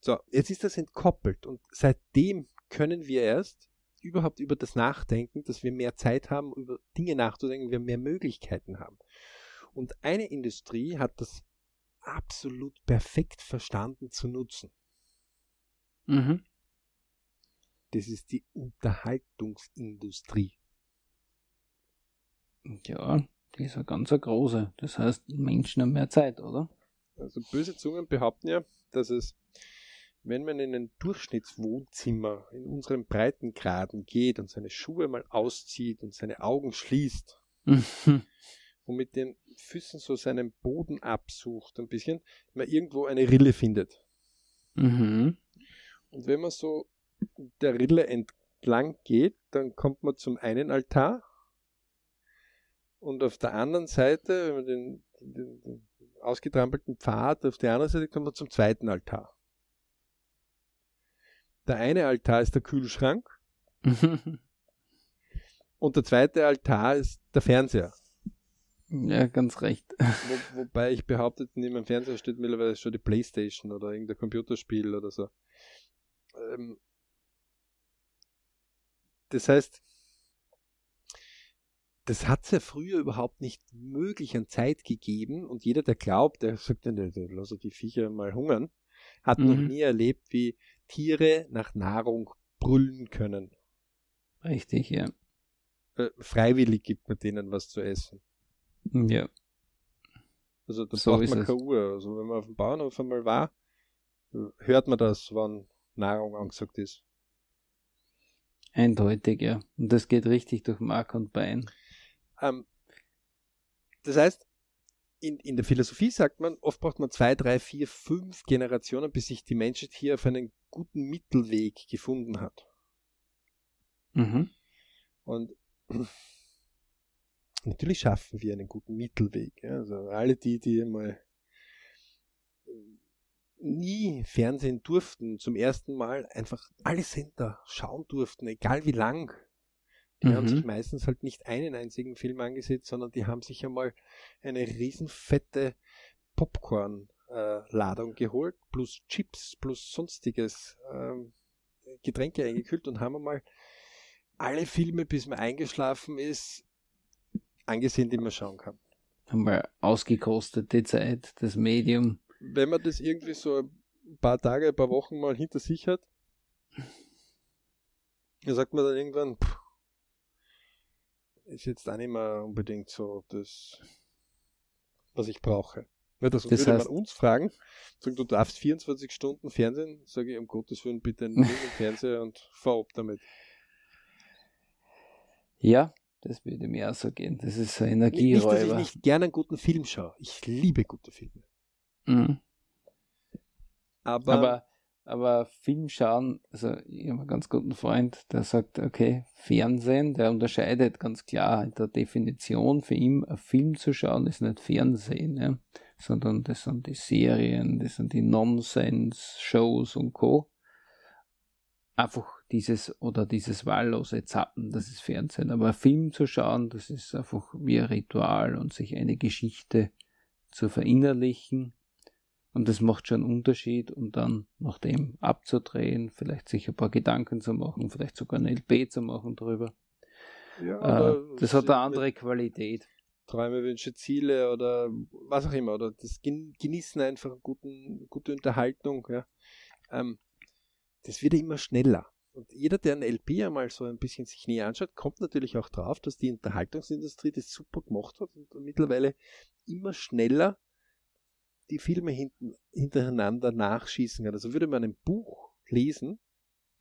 So, jetzt ist das entkoppelt und seitdem können wir erst überhaupt über das Nachdenken, dass wir mehr Zeit haben, über Dinge nachzudenken, wir mehr Möglichkeiten haben. Und eine Industrie hat das absolut perfekt verstanden zu nutzen. Mhm. Das ist die Unterhaltungsindustrie. Ja, die ist eine ganz große. Das heißt, Menschen haben mehr Zeit, oder? Also böse Zungen behaupten ja, dass es wenn man in ein Durchschnittswohnzimmer in unseren Breitengraden geht und seine Schuhe mal auszieht und seine Augen schließt und mit den Füßen so seinen Boden absucht, ein bisschen, man irgendwo eine Rille findet. Mhm. Und wenn man so der Rille entlang geht, dann kommt man zum einen Altar und auf der anderen Seite, wenn man den, den, den ausgetrampelten Pfad auf der anderen Seite kommt man zum zweiten Altar. Der eine Altar ist der Kühlschrank *laughs* und der zweite Altar ist der Fernseher. Ja, ganz recht. Wo, wobei ich behaupte, neben dem Fernseher steht mittlerweile schon die Playstation oder irgendein Computerspiel oder so. Ähm, das heißt, das hat es ja früher überhaupt nicht möglich an Zeit gegeben und jeder, der glaubt, der sagt, lass die Viecher mal hungern, hat mhm. noch nie erlebt, wie Tiere nach Nahrung brüllen können. Richtig, ja. Äh, freiwillig gibt man denen was zu essen. Ja. Also da so braucht man keine Uhr. Also wenn man auf dem Bauernhof einmal war, hört man das, wann Nahrung angesagt ist. Eindeutig, ja. Und das geht richtig durch Mark und Bein. Ähm, das heißt, in, in der Philosophie sagt man, oft braucht man zwei, drei, vier, fünf Generationen, bis sich die Menschheit hier auf einen guten Mittelweg gefunden hat. Mhm. Und natürlich schaffen wir einen guten Mittelweg. Ja? Also alle die, die mal nie Fernsehen durften, zum ersten Mal einfach alle Sender schauen durften, egal wie lang, die mhm. haben sich meistens halt nicht einen einzigen Film angesehen, sondern die haben sich einmal eine riesenfette Popcorn-Ladung äh, geholt, plus Chips, plus sonstiges ähm, Getränke eingekühlt und haben einmal alle Filme, bis man eingeschlafen ist, angesehen, die man schauen kann. Haben wir ausgekostet, die Zeit, das Medium. Wenn man das irgendwie so ein paar Tage, ein paar Wochen mal hinter sich hat, Da sagt man dann irgendwann, pff, ist jetzt auch nicht mehr unbedingt so das, was ich brauche. Ja, das, das würde heißt, man uns fragen, sagen, du darfst 24 Stunden Fernsehen, sage ich, um Gottes Willen, bitte einen *laughs* Fernseher und fahr ab damit. Ja, das würde mir auch so gehen. Das ist so Energieräuber. Nicht, dass ich nicht gerne einen guten Film schaue. Ich liebe gute Filme. Mhm. Aber, aber, aber Film schauen, also ich habe einen ganz guten Freund, der sagt, okay, Fernsehen, der unterscheidet ganz klar in der Definition für ihn, ein Film zu schauen ist nicht Fernsehen, ja, sondern das sind die Serien, das sind die Nonsense-Shows und Co. Einfach dieses oder dieses wahllose Zappen, das ist Fernsehen. Aber Film zu schauen, das ist einfach wie ein Ritual und sich eine Geschichte zu verinnerlichen und das macht schon einen Unterschied und dann nach dem abzudrehen, vielleicht sich ein paar Gedanken zu machen, vielleicht sogar ein LP zu machen drüber. Ja, äh, das hat eine andere Qualität. Träume, Wünsche, Ziele oder was auch immer. Oder das Genießen einfach guten, gute Unterhaltung. Ja. Ähm, das wird immer schneller. Und jeder, der ein LP einmal so ein bisschen sich näher anschaut, kommt natürlich auch drauf, dass die Unterhaltungsindustrie das super gemacht hat und mittlerweile immer schneller die Filme hinten, hintereinander nachschießen kann. Also würde man ein Buch lesen,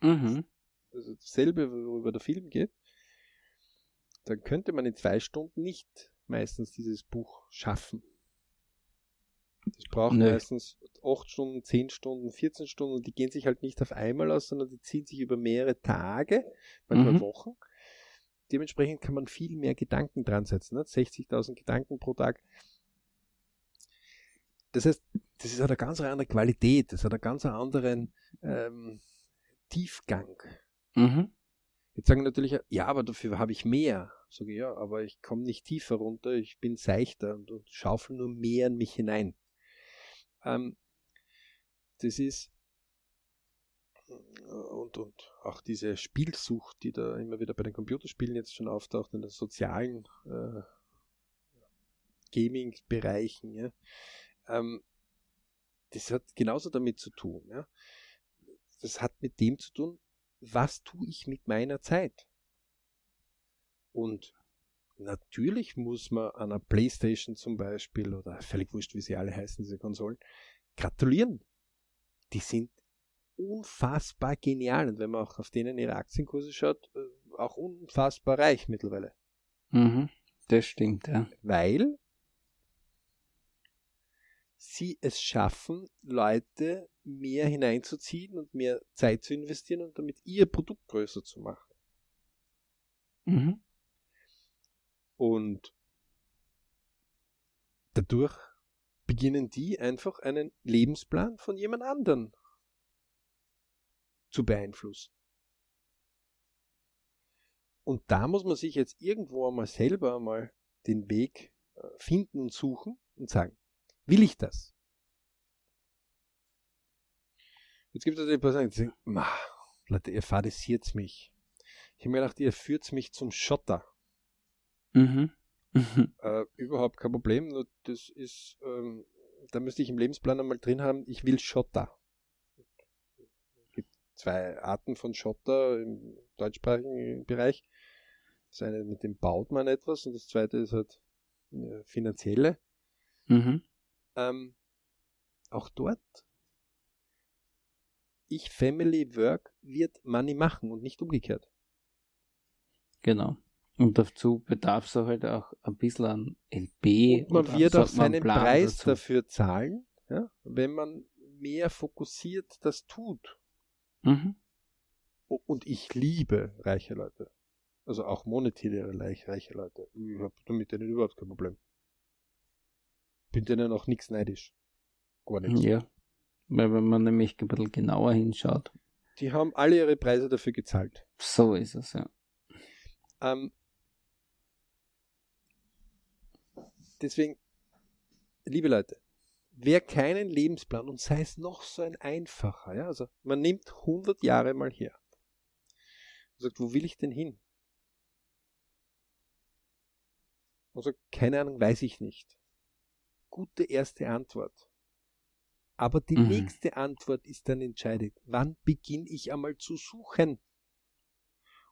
mhm. also dasselbe, worüber der Film geht, dann könnte man in zwei Stunden nicht meistens dieses Buch schaffen. Das braucht nee. meistens 8 Stunden, 10 Stunden, 14 Stunden und die gehen sich halt nicht auf einmal aus, sondern die ziehen sich über mehrere Tage, manchmal mhm. Wochen. Dementsprechend kann man viel mehr Gedanken dran setzen. Ne? 60.000 Gedanken pro Tag das heißt, das ist eine ganz andere Qualität, das hat einen ganz anderen ähm, Tiefgang. Mhm. Jetzt sagen natürlich, ja, aber dafür habe ich mehr. Sage ich, ja, aber ich komme nicht tiefer runter, ich bin seichter und, und schaufel nur mehr in mich hinein. Ähm, das ist und, und auch diese Spielsucht, die da immer wieder bei den Computerspielen jetzt schon auftaucht, in den sozialen äh, Gaming-Bereichen, ja, ähm, das hat genauso damit zu tun. Ja? Das hat mit dem zu tun, was tue ich mit meiner Zeit? Und natürlich muss man einer Playstation zum Beispiel oder völlig wurscht, wie sie alle heißen, diese Konsolen, gratulieren. Die sind unfassbar genial und wenn man auch auf denen ihre Aktienkurse schaut, äh, auch unfassbar reich mittlerweile. Mhm, das stimmt, ja. Weil sie es schaffen, Leute mehr hineinzuziehen und mehr Zeit zu investieren und damit ihr Produkt größer zu machen. Mhm. Und dadurch beginnen die einfach einen Lebensplan von jemand anderen zu beeinflussen. Und da muss man sich jetzt irgendwo einmal selber einmal den Weg äh, finden und suchen und sagen, Will ich das? Jetzt gibt es die Person, die sagen, Leute, ihr fadisiert mich. Ich habe mir gedacht, ihr führt mich zum Schotter. Mhm. äh, überhaupt kein Problem, nur das ist, ähm, da müsste ich im Lebensplan einmal drin haben, ich will Schotter. Es gibt zwei Arten von Schotter im deutschsprachigen Bereich. Das eine, mit dem baut man etwas und das zweite ist halt äh, finanzielle. Mhm ähm, auch dort, ich Family Work wird Money machen und nicht umgekehrt. Genau. Und dazu bedarf es halt auch ein bisschen an LP. Und man wird auch seinen Preis dazu. dafür zahlen, ja, wenn man mehr fokussiert das tut. Mhm. Und ich liebe reiche Leute. Also auch monetäre reiche Leute. Ich habe damit denen überhaupt kein Problem bin denen auch nichts neidisch. Gar nichts. Ja, weil wenn man nämlich ein bisschen genauer hinschaut. Die haben alle ihre Preise dafür gezahlt. So ist es, ja. Ähm, deswegen, liebe Leute, wer keinen Lebensplan und sei es noch so ein einfacher, ja, also man nimmt 100 Jahre mal her und sagt, wo will ich denn hin? Also keine Ahnung, weiß ich nicht gute erste Antwort. Aber die mhm. nächste Antwort ist dann entscheidend. Wann beginne ich einmal zu suchen?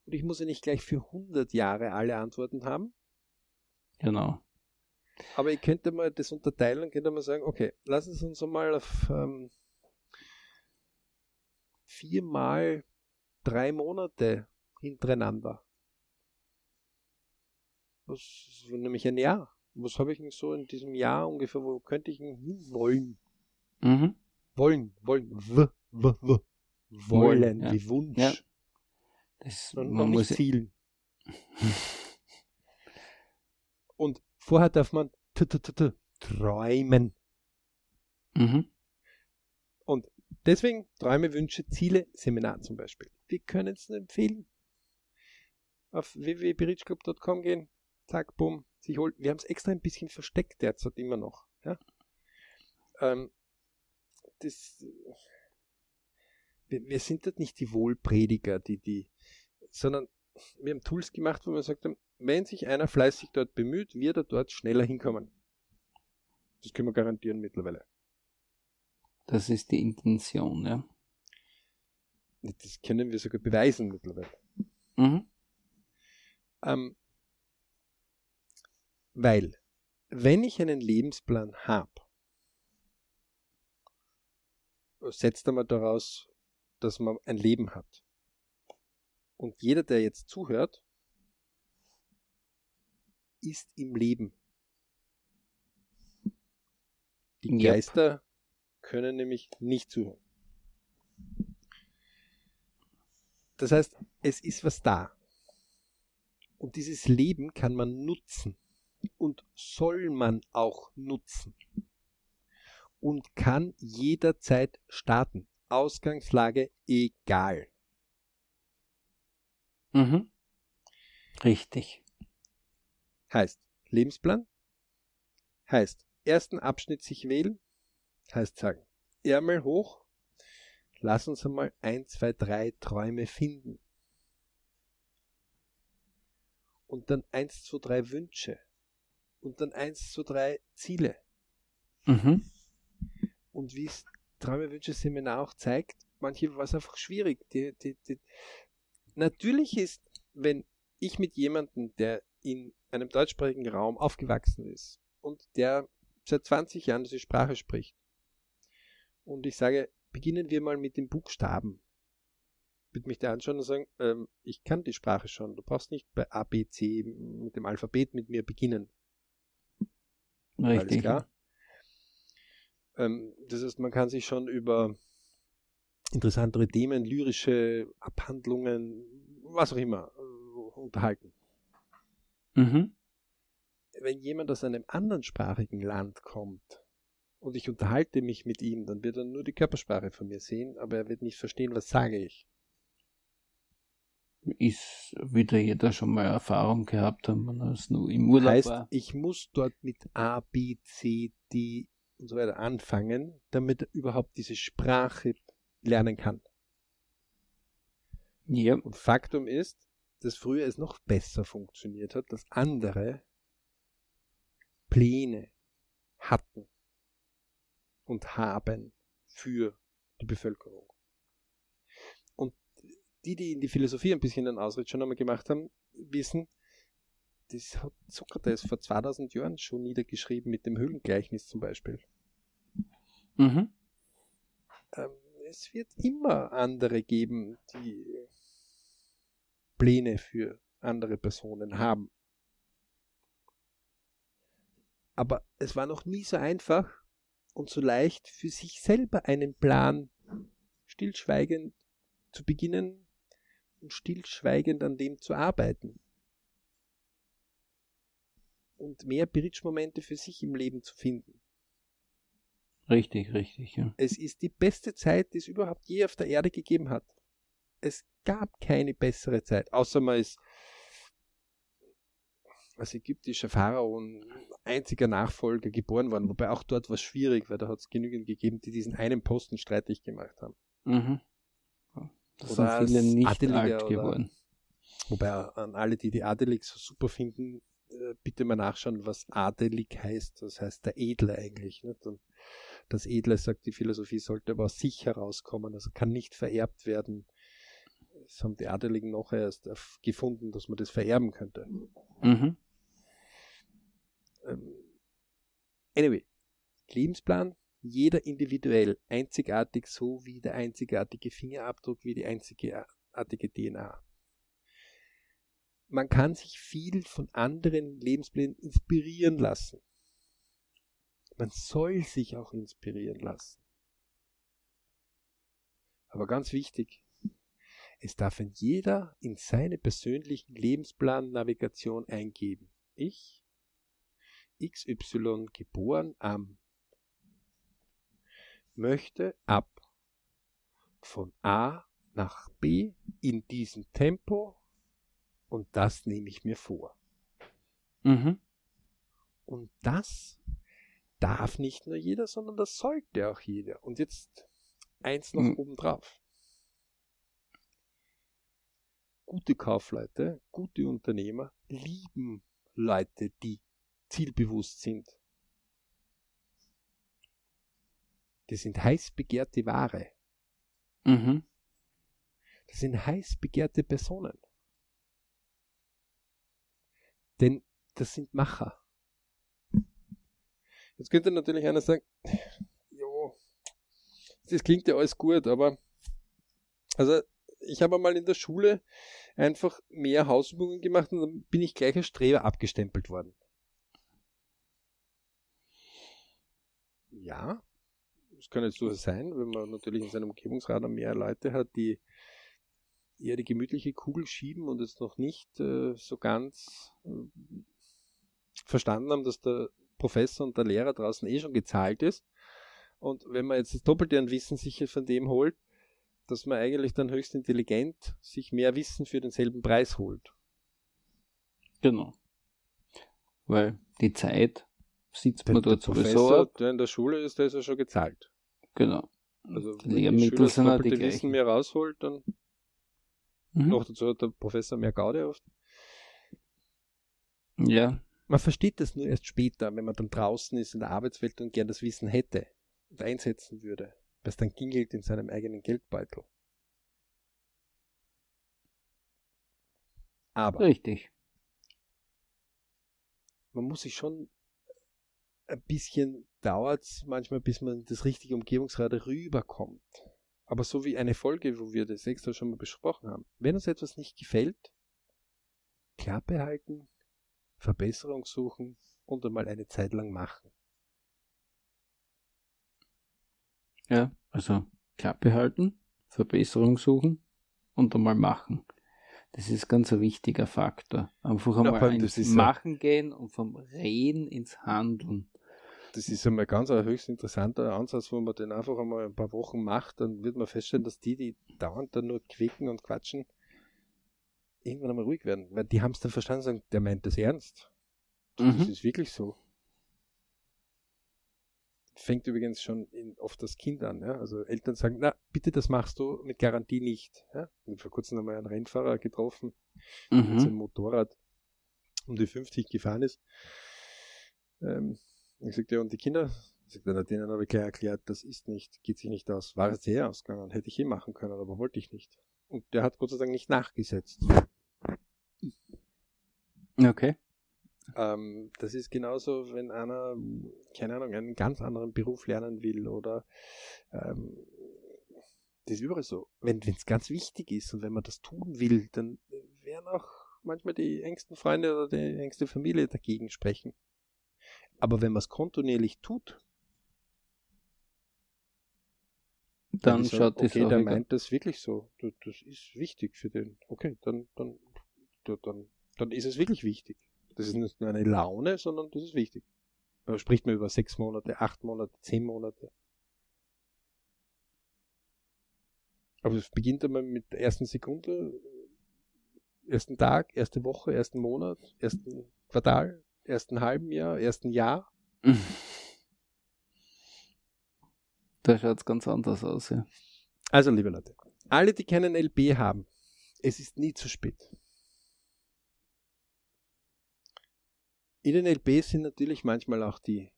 Und ich muss ja nicht gleich für 100 Jahre alle Antworten haben. Genau. Aber ich könnte mal das unterteilen und könnte mal sagen, okay, lassen Sie uns mal auf ähm, viermal drei Monate hintereinander. Was, nämlich ein Jahr. Was habe ich denn so in diesem Jahr ungefähr, wo könnte ich denn hinwollen? Mhm. Wollen, wollen, w, w, w. Wollen, ja. wie Wunsch. Ja. Das, Und man noch muss nicht zielen. *laughs* vorher darf man t -t -t -t träumen. Mhm. Und deswegen Träume, Wünsche, Ziele, Seminar zum Beispiel. Wir können es nur empfehlen. Auf www.berichclub.com gehen, zack, bumm, sich holt. Wir haben es extra ein bisschen versteckt derzeit immer noch. Ja? Ähm, das, wir, wir sind dort nicht die Wohlprediger, die, die, sondern wir haben Tools gemacht, wo wir gesagt haben, wenn sich einer fleißig dort bemüht, wird er dort schneller hinkommen. Das können wir garantieren mittlerweile. Das ist die Intention, ja. Das können wir sogar beweisen mittlerweile. Mhm. Ähm, weil, wenn ich einen Lebensplan habe, setzt einmal daraus, dass man ein Leben hat. Und jeder, der jetzt zuhört, ist im Leben. Die Yep. Geister können nämlich nicht zuhören. Das heißt, es ist was da. Und dieses Leben kann man nutzen und soll man auch nutzen und kann jederzeit starten. Ausgangslage egal. Mhm. Richtig. Heißt Lebensplan, heißt ersten Abschnitt sich wählen, heißt sagen, Ärmel hoch, lass uns einmal ein, zwei, drei Träume finden. Und dann eins, zwei, drei Wünsche. Und dann eins, zwei, drei Ziele. Mhm. Und wie es Träume, Wünsche Seminar auch zeigt, manche war es einfach schwierig. Die, die, die. Natürlich ist, wenn ich mit jemandem, der in einem deutschsprachigen Raum aufgewachsen ist und der seit 20 Jahren diese Sprache spricht, und ich sage, beginnen wir mal mit den Buchstaben, wird mich der anschauen und sagen, ähm, ich kann die Sprache schon, du brauchst nicht bei A, B, C mit dem Alphabet mit mir beginnen. Alles Richtig. klar. Ähm, das heißt, man kann sich schon über interessantere Themen, lyrische Abhandlungen, was auch immer, äh, unterhalten. Mhm. Wenn jemand aus einem anderen sprachigen Land kommt und ich unterhalte mich mit ihm, dann wird er nur die Körpersprache von mir sehen, aber er wird nicht verstehen, was sage ich. Ist wieder jeder schon mal Erfahrung gehabt wenn es nur im Urlaub heißt, war. ich muss dort mit A, B, C, D und so weiter anfangen, damit er überhaupt diese Sprache lernen kann. Ja. Und Faktum ist, dass früher es noch besser funktioniert hat, dass andere Pläne hatten und haben für die Bevölkerung. Und die, die in die Philosophie ein bisschen einen Ausritt schon einmal gemacht haben, wissen, das hat Sokrates vor 2000 Jahren schon niedergeschrieben mit dem Höhlengleichnis zum Beispiel. Mhm. Ähm, es wird immer andere geben, die Pläne für andere Personen haben. Aber es war noch nie so einfach und so leicht für sich selber einen Plan stillschweigend zu beginnen und stillschweigend an dem zu arbeiten. Und mehr Bridge-Momente für sich im Leben zu finden. Richtig, richtig, ja. Es ist die beste Zeit, die es überhaupt je auf der Erde gegeben hat. Es gab keine bessere Zeit, außer man ist als ägyptischer Pharao ein einziger Nachfolger geboren worden, wobei auch dort war es schwierig, weil da hat es genügend gegeben, die diesen einen Posten streitig gemacht haben. Mhm. Das Oder sind viele nicht Adeliger alt oder- geworden. Wobei an alle, die die Adelig so super finden, äh, bitte mal nachschauen, was adelig heißt. Das heißt der Edle eigentlich. Nicht? Und das Edle, sagt die Philosophie, sollte aber aus sich herauskommen, also kann nicht vererbt werden. Das haben die Adeligen noch erst gefunden, dass man das vererben könnte. Mhm. Ähm, anyway, Lebensplan, jeder individuell, einzigartig, so wie der einzigartige Fingerabdruck, wie die einzigartige DNA. Man kann sich viel von anderen Lebensplänen inspirieren lassen. Man soll sich auch inspirieren lassen. Aber ganz wichtig, es darf ein jeder in seine persönlichen Lebensplan-Navigation eingeben. Ich, XY, geboren am, möchte ab von A nach B in diesem Tempo und das nehme ich mir vor. Mhm. Und das darf nicht nur jeder, sondern das sollte auch jeder. Und jetzt eins noch mhm. obendrauf gute Kaufleute, gute Unternehmer lieben Leute, die zielbewusst sind. Das sind heiß begehrte Ware. Mhm. Das sind heiß begehrte Personen. Denn das sind Macher. Jetzt könnte natürlich einer sagen, jo, das klingt ja alles gut, aber also ich habe mal in der Schule einfach mehr Hausübungen gemacht und dann bin ich gleich als Streber abgestempelt worden. Ja, das kann jetzt so sein, wenn man natürlich in seinem Umgebungsrat mehr Leute hat, die eher die gemütliche Kugel schieben und jetzt noch nicht äh, so ganz äh, verstanden haben, dass der Professor und der Lehrer draußen eh schon gezahlt ist. Und wenn man jetzt das Doppelte an Wissen sich von dem holt, dass man eigentlich dann höchst intelligent sich mehr Wissen für denselben Preis holt. Genau. Weil die Zeit sitzt man dort der sowieso. der in der Schule ist, der ist ja schon gezahlt. Genau. Also wenn Schüler sind die Wissen mehr rausholt, dann mhm. noch dazu hat der Professor mehr Gaude oft. Ja. Man versteht das nur erst später, wenn man dann draußen ist in der Arbeitswelt und gern das Wissen hätte und einsetzen würde was dann gingelt in seinem eigenen Geldbeutel. Aber. Richtig. Man muss sich schon ein bisschen dauert manchmal, bis man das richtige Umgebungsrad rüberkommt. Aber so wie eine Folge, wo wir das extra schon mal besprochen haben. Wenn uns etwas nicht gefällt, Klappe halten, Verbesserung suchen und einmal eine Zeit lang machen. Ja, also Klappe halten, Verbesserung suchen und einmal machen. Das ist ganz ein wichtiger Faktor. Einfach einmal ja, ins Machen gehen und vom Reden ins Handeln. Das ist einmal ganz ein höchst interessanter Ansatz, wo man den einfach einmal ein paar Wochen macht, dann wird man feststellen, dass die, die dauernd dann nur quicken und quatschen, irgendwann einmal ruhig werden. Weil die haben es dann verstanden sagen, der meint das ernst. Mhm. Das ist wirklich so fängt übrigens schon in, oft das Kind an. Ja? Also Eltern sagen, na, bitte, das machst du mit Garantie nicht. Ja? Und vor kurzem haben wir einen Rennfahrer getroffen, mhm. mit seinem Motorrad um die 50 gefahren ist. Ähm, ich sagte, ja, und die Kinder? Sagt er, denen habe ich gleich erklärt, das ist nicht, geht sich nicht aus. War es sehr ausgegangen, hätte ich eh machen können, aber wollte ich nicht. Und der hat Gott sei Dank nicht nachgesetzt. Okay. Ähm, das ist genauso, wenn einer, keine Ahnung, einen ganz anderen Beruf lernen will oder ähm, das ist überall so. Wenn es ganz wichtig ist und wenn man das tun will, dann werden auch manchmal die engsten Freunde oder die engste Familie dagegen sprechen. Aber wenn man es kontinuierlich tut, dann schaut sagen, okay, der meint das wirklich so. Das ist wichtig für den. Okay, dann, dann, dann, dann ist es wirklich wichtig. Das ist nicht nur eine Laune, sondern das ist wichtig. Da spricht man über sechs Monate, acht Monate, zehn Monate. Aber es beginnt einmal mit der ersten Sekunde, ersten Tag, erste Woche, ersten Monat, ersten Quartal, ersten halben Jahr, ersten Jahr. *laughs* Da schaut es ganz anders aus, ja. Also, liebe Leute, alle, die keinen LB haben, es ist nie zu spät. In den LBs sind natürlich manchmal auch die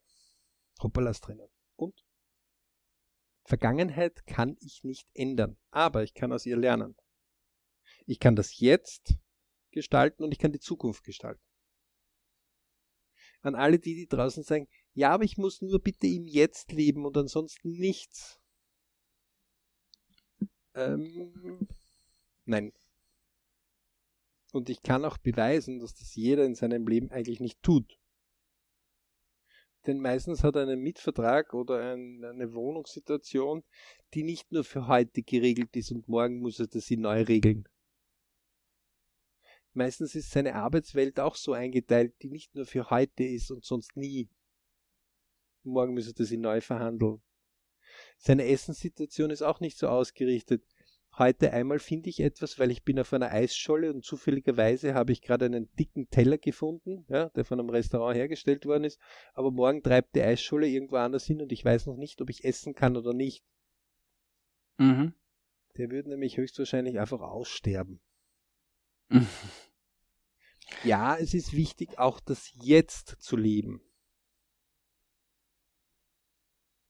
Hoppalas drinnen. Und Vergangenheit kann ich nicht ändern, aber ich kann aus ihr lernen. Ich kann das jetzt gestalten und ich kann die Zukunft gestalten. An alle die, die draußen sagen, ja, aber ich muss nur bitte im Jetzt leben und ansonsten nichts. Ähm, nein. Und ich kann auch beweisen, dass das jeder in seinem Leben eigentlich nicht tut. Denn meistens hat er einen Mietvertrag oder ein, eine Wohnungssituation, die nicht nur für heute geregelt ist und morgen muss er das neu regeln. Meistens ist seine Arbeitswelt auch so eingeteilt, die nicht nur für heute ist und sonst nie. Morgen muss er das neu verhandeln. Seine Essenssituation ist auch nicht so ausgerichtet. Heute einmal finde ich etwas, weil ich bin auf einer Eisscholle und zufälligerweise habe ich gerade einen dicken Teller gefunden, ja, der von einem Restaurant hergestellt worden ist, aber morgen treibt die Eisscholle irgendwo anders hin und ich weiß noch nicht, ob ich essen kann oder nicht. Mhm. Der würde nämlich höchstwahrscheinlich einfach aussterben. *laughs* Ja, es ist wichtig, auch das Jetzt zu leben.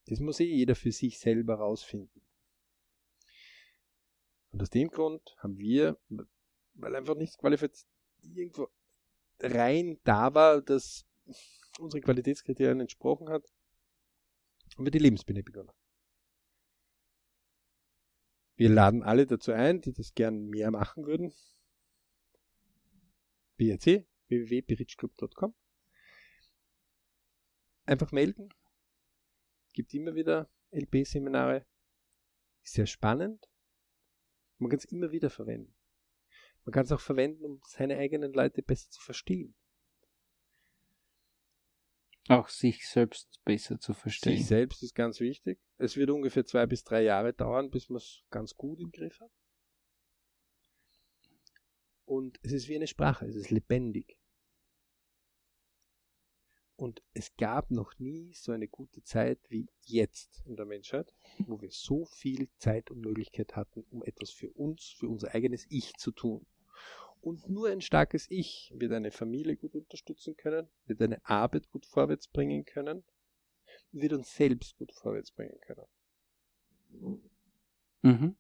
Das muss eh jeder für sich selber rausfinden. Und aus dem Grund haben wir, weil einfach nichts qualifiziert irgendwo rein da war, dass unsere Qualitätskriterien entsprochen hat, haben wir die Lebensbinde begonnen. Wir laden alle dazu ein, die das gern mehr machen würden. BRC, www.berichclub.com. Einfach melden. Gibt immer wieder LP-Seminare. Ist sehr spannend. Man kann es immer wieder verwenden. Man kann es auch verwenden, um seine eigenen Leute besser zu verstehen. Auch sich selbst besser zu verstehen. Sich selbst ist ganz wichtig. Es wird ungefähr zwei bis drei Jahre dauern, bis man es ganz gut im Griff hat. Und es ist wie eine Sprache, es ist lebendig. Und es gab noch nie so eine gute Zeit wie jetzt in der Menschheit, wo wir so viel Zeit und Möglichkeit hatten, um etwas für uns, für unser eigenes Ich zu tun. Und nur ein starkes Ich wird eine Familie gut unterstützen können, wird eine Arbeit gut vorwärts bringen können, wird uns selbst gut vorwärts bringen können. Mhm.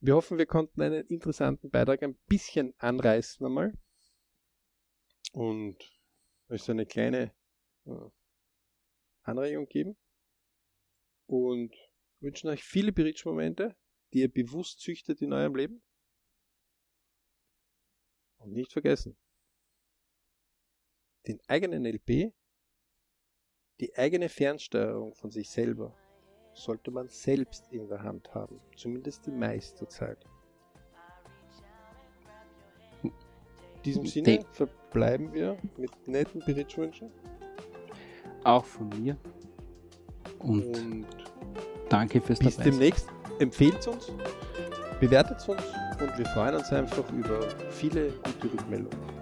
Wir hoffen, wir konnten einen interessanten Beitrag ein bisschen anreißen einmal. Und euch so eine kleine äh, Anregung geben. Und wünschen euch viele Bridge-Momente, die ihr bewusst züchtet in eurem Leben. Und nicht vergessen, den eigenen LP, die eigene Fernsteuerung von sich selber sollte man selbst in der Hand haben, zumindest die meiste Zeit. In diesem Sinne De verbleiben wir mit netten Berichtwünschen. Auch von mir. Und, Und danke fürs Bis dabei demnächst. Empfehlt uns, bewertet uns und wir freuen uns einfach über viele gute Rückmeldungen.